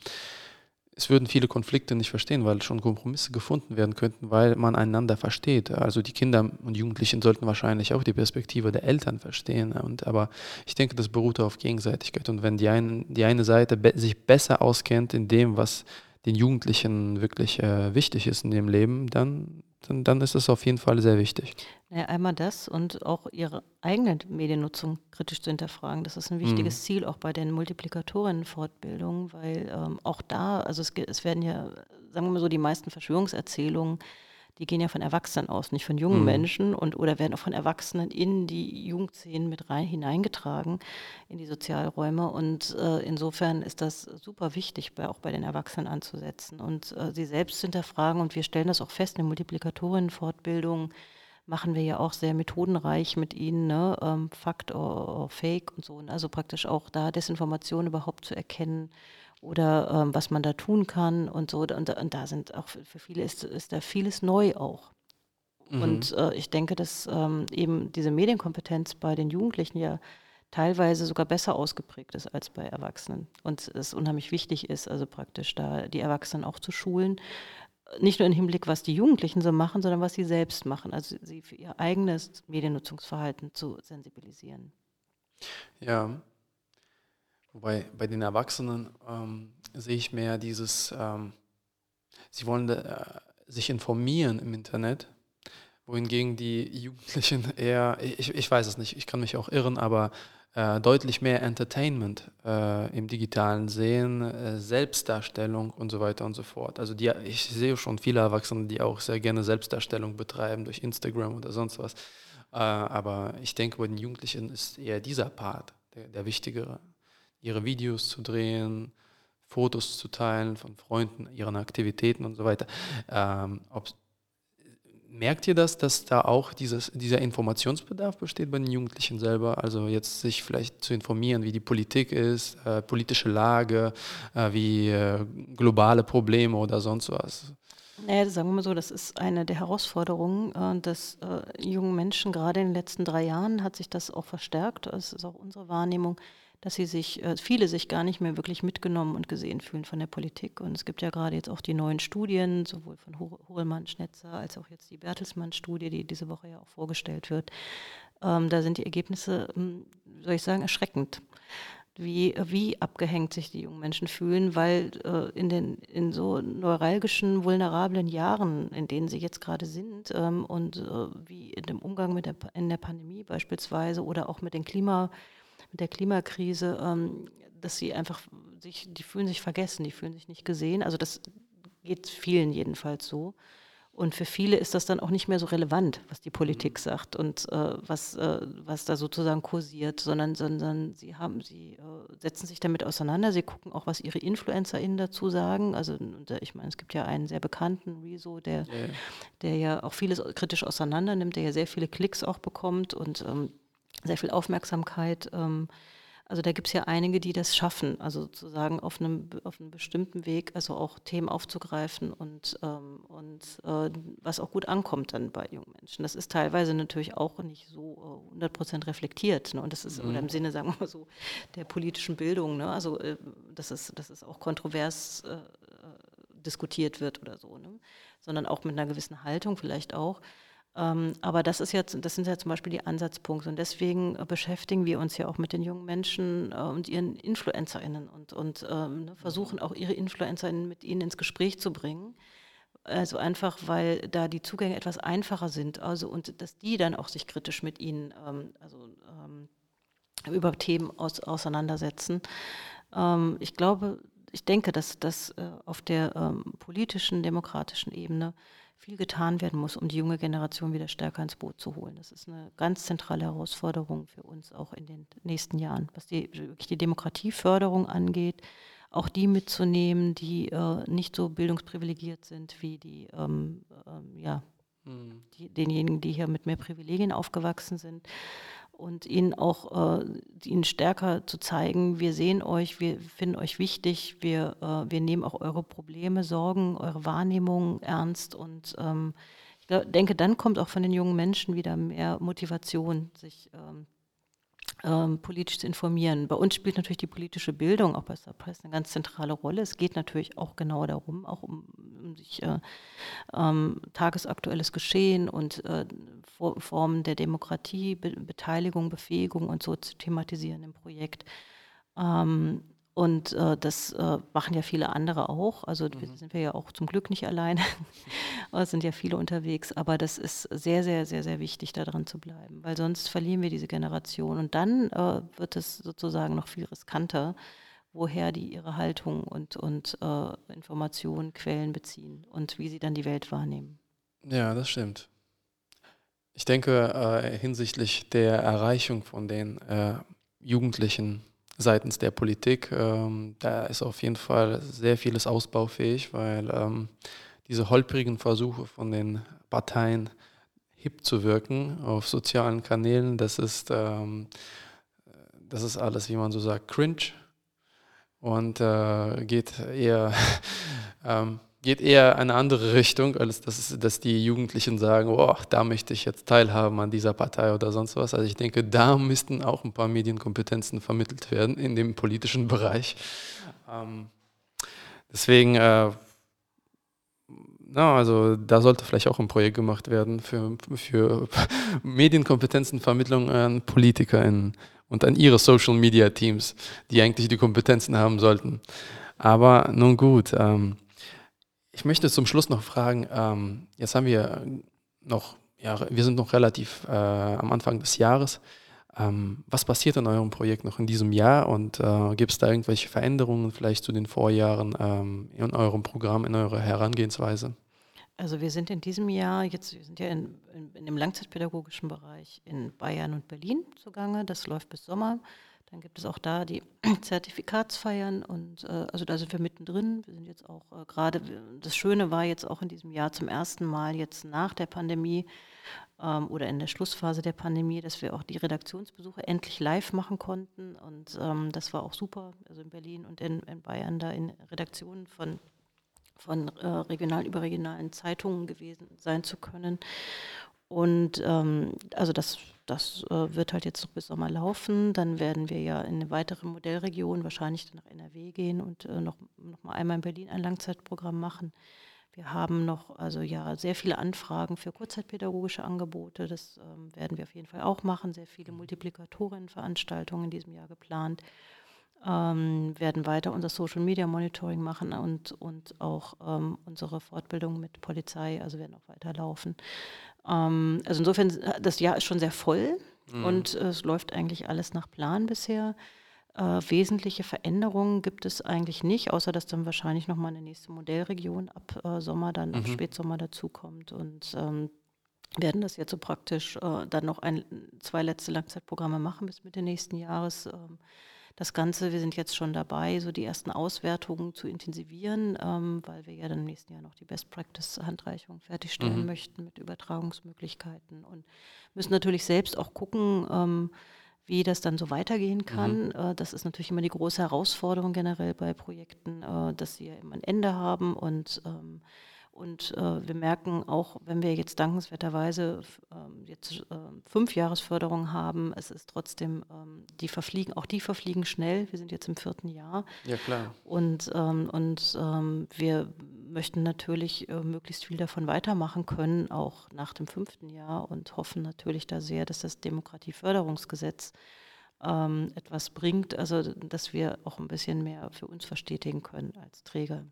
[SPEAKER 1] es würden viele Konflikte nicht verstehen, weil schon Kompromisse gefunden werden könnten, weil man einander versteht. Also die Kinder und Jugendlichen sollten wahrscheinlich auch die Perspektive der Eltern verstehen. Und, aber ich denke, das beruht auf Gegenseitigkeit. Und wenn die, ein, die eine Seite be sich besser auskennt in dem, was den Jugendlichen wirklich äh, wichtig ist in dem Leben, dann dann, dann ist es auf jeden Fall sehr wichtig.
[SPEAKER 2] Ja, einmal das und auch ihre eigene Mediennutzung kritisch zu hinterfragen. Das ist ein wichtiges mhm. Ziel auch bei den Multiplikatorinnen-Fortbildungen, weil ähm, auch da, also es, es werden ja, sagen wir mal so, die meisten Verschwörungserzählungen die gehen ja von Erwachsenen aus, nicht von jungen mhm. Menschen und oder werden auch von Erwachsenen in die Jugendszenen mit rein hineingetragen, in die Sozialräume. Und äh, insofern ist das super wichtig, bei, auch bei den Erwachsenen anzusetzen und äh, sie selbst zu hinterfragen. Und wir stellen das auch fest in Multiplikatorinnen-Fortbildungen, machen wir ja auch sehr methodenreich mit ihnen, ne? ähm, Fakt oder Fake und so. Also praktisch auch da Desinformation überhaupt zu erkennen oder ähm, was man da tun kann und so. Und, und da sind auch für viele ist, ist da vieles neu auch. Mhm. Und äh, ich denke, dass ähm, eben diese Medienkompetenz bei den Jugendlichen ja teilweise sogar besser ausgeprägt ist als bei Erwachsenen. Und es unheimlich wichtig ist, also praktisch da die Erwachsenen auch zu schulen. Nicht nur im Hinblick, was die Jugendlichen so machen, sondern was sie selbst machen. Also sie für ihr eigenes Mediennutzungsverhalten zu sensibilisieren.
[SPEAKER 1] Ja, wobei bei den Erwachsenen ähm, sehe ich mehr dieses, ähm, sie wollen äh, sich informieren im Internet wohingegen die Jugendlichen eher, ich, ich weiß es nicht, ich kann mich auch irren, aber äh, deutlich mehr Entertainment äh, im digitalen sehen, äh, Selbstdarstellung und so weiter und so fort. Also die, ich sehe schon viele Erwachsene, die auch sehr gerne Selbstdarstellung betreiben durch Instagram oder sonst was. Äh, aber ich denke, bei den Jugendlichen ist eher dieser Part der, der wichtigere. Ihre Videos zu drehen, Fotos zu teilen von Freunden, ihren Aktivitäten und so weiter. Ähm, Merkt ihr das, dass da auch dieses, dieser Informationsbedarf besteht bei den Jugendlichen selber? Also jetzt sich vielleicht zu informieren, wie die Politik ist, äh, politische Lage, äh, wie äh, globale Probleme oder sonst was?
[SPEAKER 2] Naja, sagen wir mal so, das ist eine der Herausforderungen äh, des äh, jungen Menschen. Gerade in den letzten drei Jahren hat sich das auch verstärkt. Das ist auch unsere Wahrnehmung dass sie sich, äh, viele sich gar nicht mehr wirklich mitgenommen und gesehen fühlen von der Politik. Und es gibt ja gerade jetzt auch die neuen Studien, sowohl von Hohlmann, Schnetzer als auch jetzt die Bertelsmann-Studie, die diese Woche ja auch vorgestellt wird. Ähm, da sind die Ergebnisse, hm, soll ich sagen, erschreckend. Wie, wie abgehängt sich die jungen Menschen fühlen, weil äh, in den in so neuralgischen, vulnerablen Jahren, in denen sie jetzt gerade sind, ähm, und äh, wie in dem Umgang mit der, in der Pandemie beispielsweise oder auch mit den Klima- mit der Klimakrise, ähm, dass sie einfach sich, die fühlen sich vergessen, die fühlen sich nicht gesehen. Also das geht vielen jedenfalls so. Und für viele ist das dann auch nicht mehr so relevant, was die Politik mhm. sagt und äh, was, äh, was da sozusagen kursiert, sondern, sondern sie haben, sie äh, setzen sich damit auseinander, sie gucken auch, was ihre InfluencerInnen dazu sagen. Also ich meine, es gibt ja einen sehr bekannten Rezo, der, yeah. der ja auch vieles kritisch auseinander nimmt, der ja sehr viele Klicks auch bekommt und ähm, sehr viel Aufmerksamkeit. Ähm, also da gibt es ja einige, die das schaffen, also sozusagen auf einem, auf einem bestimmten Weg, also auch Themen aufzugreifen und, ähm, und äh, was auch gut ankommt dann bei jungen Menschen. Das ist teilweise natürlich auch nicht so äh, 100 Prozent reflektiert. Ne? Und das ist mhm. im Sinne, sagen wir mal so, der politischen Bildung. Ne? Also äh, dass, es, dass es auch kontrovers äh, äh, diskutiert wird oder so, ne? sondern auch mit einer gewissen Haltung vielleicht auch. Ähm, aber das ist jetzt, das sind ja zum Beispiel die Ansatzpunkte. Und deswegen äh, beschäftigen wir uns ja auch mit den jungen Menschen äh, und ihren InfluencerInnen und, und ähm, versuchen auch ihre InfluencerInnen mit ihnen ins Gespräch zu bringen. Also einfach, weil da die Zugänge etwas einfacher sind. Also und dass die dann auch sich kritisch mit ihnen ähm, also, ähm, über Themen aus, auseinandersetzen. Ähm, ich glaube, ich denke, dass das äh, auf der ähm, politischen, demokratischen Ebene viel getan werden muss, um die junge Generation wieder stärker ins Boot zu holen. Das ist eine ganz zentrale Herausforderung für uns auch in den nächsten Jahren, was die, wirklich die Demokratieförderung angeht, auch die mitzunehmen, die äh, nicht so bildungsprivilegiert sind wie die, ähm, ähm, ja, mhm. die, denjenigen, die hier mit mehr Privilegien aufgewachsen sind und ihnen auch äh, ihnen stärker zu zeigen, wir sehen euch, wir finden euch wichtig, wir, äh, wir nehmen auch eure Probleme, Sorgen, eure Wahrnehmung ernst und ähm, ich glaub, denke, dann kommt auch von den jungen Menschen wieder mehr Motivation, sich ähm, ähm, politisch zu informieren. Bei uns spielt natürlich die politische Bildung auch bei Surprise eine ganz zentrale Rolle. Es geht natürlich auch genau darum, auch um, um sich äh, ähm, tagesaktuelles Geschehen und äh, Formen der Demokratie, Be Beteiligung, Befähigung und so zu thematisieren im Projekt. Ähm, und äh, das äh, machen ja viele andere auch. Also mhm. sind wir ja auch zum Glück nicht alleine. es sind ja viele unterwegs. Aber das ist sehr, sehr, sehr, sehr wichtig, da dran zu bleiben. Weil sonst verlieren wir diese Generation. Und dann äh, wird es sozusagen noch viel riskanter, woher die ihre Haltung und, und äh, Informationen, Quellen beziehen und wie sie dann die Welt wahrnehmen.
[SPEAKER 1] Ja, das stimmt. Ich denke, äh, hinsichtlich der Erreichung von den äh, Jugendlichen seitens der Politik. Ähm, da ist auf jeden Fall sehr vieles ausbaufähig, weil ähm, diese holprigen Versuche von den Parteien hip zu wirken auf sozialen Kanälen. Das ist, ähm, das ist alles, wie man so sagt, cringe und äh, geht eher ähm, geht eher eine andere Richtung, als dass, dass die Jugendlichen sagen, oh, da möchte ich jetzt teilhaben an dieser Partei oder sonst was. Also ich denke, da müssten auch ein paar Medienkompetenzen vermittelt werden in dem politischen Bereich. Ähm, deswegen, äh, na, also da sollte vielleicht auch ein Projekt gemacht werden für, für Medienkompetenzenvermittlung an PolitikerInnen und an ihre Social Media Teams, die eigentlich die Kompetenzen haben sollten. Aber nun gut, ähm, ich möchte zum Schluss noch fragen, ähm, jetzt haben wir noch, ja, wir sind noch relativ äh, am Anfang des Jahres. Ähm, was passiert in eurem Projekt noch in diesem Jahr und äh, gibt es da irgendwelche Veränderungen vielleicht zu den Vorjahren ähm, in eurem Programm, in eurer Herangehensweise?
[SPEAKER 2] Also wir sind in diesem Jahr, jetzt wir sind ja in, in, in dem langzeitpädagogischen Bereich in Bayern und Berlin zugange. Das läuft bis Sommer. Dann gibt es auch da die Zertifikatsfeiern und äh, also da sind wir mittendrin. Wir sind jetzt auch äh, gerade, das Schöne war jetzt auch in diesem Jahr zum ersten Mal jetzt nach der Pandemie ähm, oder in der Schlussphase der Pandemie, dass wir auch die Redaktionsbesuche endlich live machen konnten und ähm, das war auch super, also in Berlin und in, in Bayern da in Redaktionen von von äh, regionalen, überregionalen Zeitungen gewesen sein zu können. Und ähm, also das, das äh, wird halt jetzt noch bis Sommer laufen. Dann werden wir ja in eine weitere Modellregion, wahrscheinlich nach NRW gehen und äh, noch, noch mal einmal in Berlin ein Langzeitprogramm machen. Wir haben noch also ja sehr viele Anfragen für kurzzeitpädagogische Angebote. Das ähm, werden wir auf jeden Fall auch machen. Sehr viele Multiplikatorinnenveranstaltungen in diesem Jahr geplant. Ähm, werden weiter unser Social Media Monitoring machen und, und auch ähm, unsere Fortbildung mit Polizei, also werden auch weiterlaufen. Ähm, also insofern, das Jahr ist schon sehr voll mhm. und äh, es läuft eigentlich alles nach Plan bisher. Äh, wesentliche Veränderungen gibt es eigentlich nicht, außer dass dann wahrscheinlich nochmal eine nächste Modellregion ab äh, Sommer, dann mhm. ab Spätsommer dazukommt und ähm, werden das jetzt so praktisch äh, dann noch ein, zwei letzte Langzeitprogramme machen bis Mitte nächsten Jahres. Ähm, das Ganze, wir sind jetzt schon dabei, so die ersten Auswertungen zu intensivieren, ähm, weil wir ja dann im nächsten Jahr noch die Best Practice-Handreichung fertigstellen mhm. möchten mit Übertragungsmöglichkeiten und müssen natürlich selbst auch gucken, ähm, wie das dann so weitergehen kann. Mhm. Äh, das ist natürlich immer die große Herausforderung generell bei Projekten, äh, dass sie ja immer ein Ende haben und ähm, und äh, wir merken auch, wenn wir jetzt dankenswerterweise äh, jetzt äh, fünf Jahresförderung haben, es ist trotzdem, ähm, die verfliegen, auch die verfliegen schnell. Wir sind jetzt im vierten Jahr.
[SPEAKER 1] Ja, klar.
[SPEAKER 2] Und, ähm, und ähm, wir möchten natürlich äh, möglichst viel davon weitermachen können, auch nach dem fünften Jahr und hoffen natürlich da sehr, dass das Demokratieförderungsgesetz ähm, etwas bringt, also dass wir auch ein bisschen mehr für uns verstetigen können als Träger.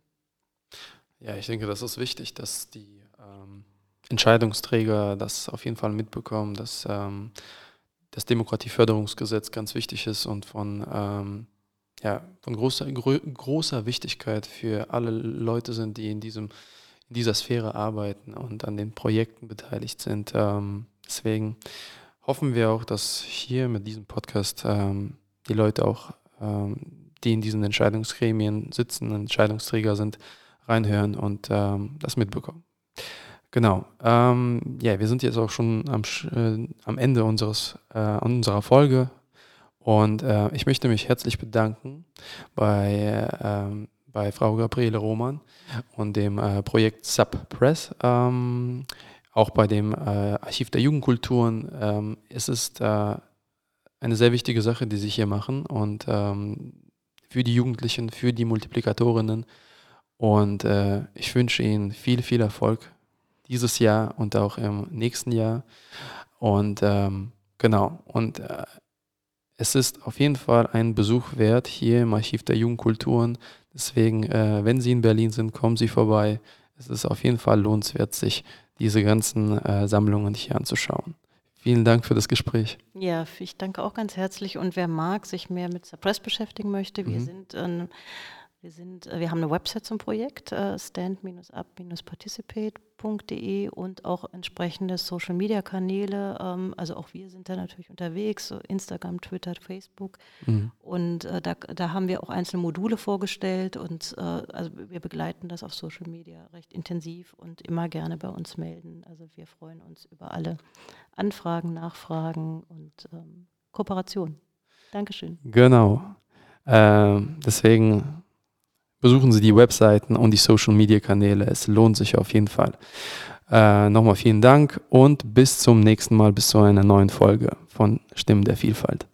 [SPEAKER 1] Ja, ich denke, das ist wichtig, dass die ähm, Entscheidungsträger das auf jeden Fall mitbekommen, dass ähm, das Demokratieförderungsgesetz ganz wichtig ist und von, ähm, ja, von großer, gro großer Wichtigkeit für alle Leute sind, die in, diesem, in dieser Sphäre arbeiten und an den Projekten beteiligt sind. Ähm, deswegen hoffen wir auch, dass hier mit diesem Podcast ähm, die Leute auch, ähm, die in diesen Entscheidungsgremien sitzen, Entscheidungsträger sind, reinhören und ähm, das mitbekommen. Genau. Ähm, ja, wir sind jetzt auch schon am, äh, am Ende unseres, äh, unserer Folge und äh, ich möchte mich herzlich bedanken bei, ähm, bei Frau Gabriele Roman und dem äh, Projekt Subpress. Ähm, auch bei dem äh, Archiv der Jugendkulturen. Ähm, es ist äh, eine sehr wichtige Sache, die Sie hier machen und ähm, für die Jugendlichen, für die Multiplikatorinnen und äh, ich wünsche Ihnen viel, viel Erfolg dieses Jahr und auch im nächsten Jahr. Und ähm, genau, und äh, es ist auf jeden Fall ein Besuch wert hier im Archiv der Jugendkulturen. Deswegen, äh, wenn Sie in Berlin sind, kommen Sie vorbei. Es ist auf jeden Fall lohnenswert, sich diese ganzen äh, Sammlungen hier anzuschauen. Vielen Dank für das Gespräch.
[SPEAKER 2] Ja, ich danke auch ganz herzlich. Und wer mag, sich mehr mit Suppress beschäftigen möchte, wir mhm. sind Wir, sind, äh, wir haben eine Website zum Projekt, äh, stand-up-participate.de und auch entsprechende Social-Media-Kanäle. Ähm, also auch wir sind da natürlich unterwegs, so Instagram, Twitter, Facebook. Mhm. Und äh, da, da haben wir auch einzelne Module vorgestellt und also wir begleiten das auf Social Media recht intensiv und immer gerne bei uns melden. Also wir freuen uns über alle Anfragen, Nachfragen und ähm, Kooperation. Dankeschön.
[SPEAKER 1] Genau. Äh, deswegen besuchen Sie die Webseiten und die Social-Media-Kanäle. Es lohnt sich auf jeden Fall. Äh, Nochmal vielen Dank und bis zum nächsten Mal, bis zu einer neuen Folge von Stimmen der Vielfalt.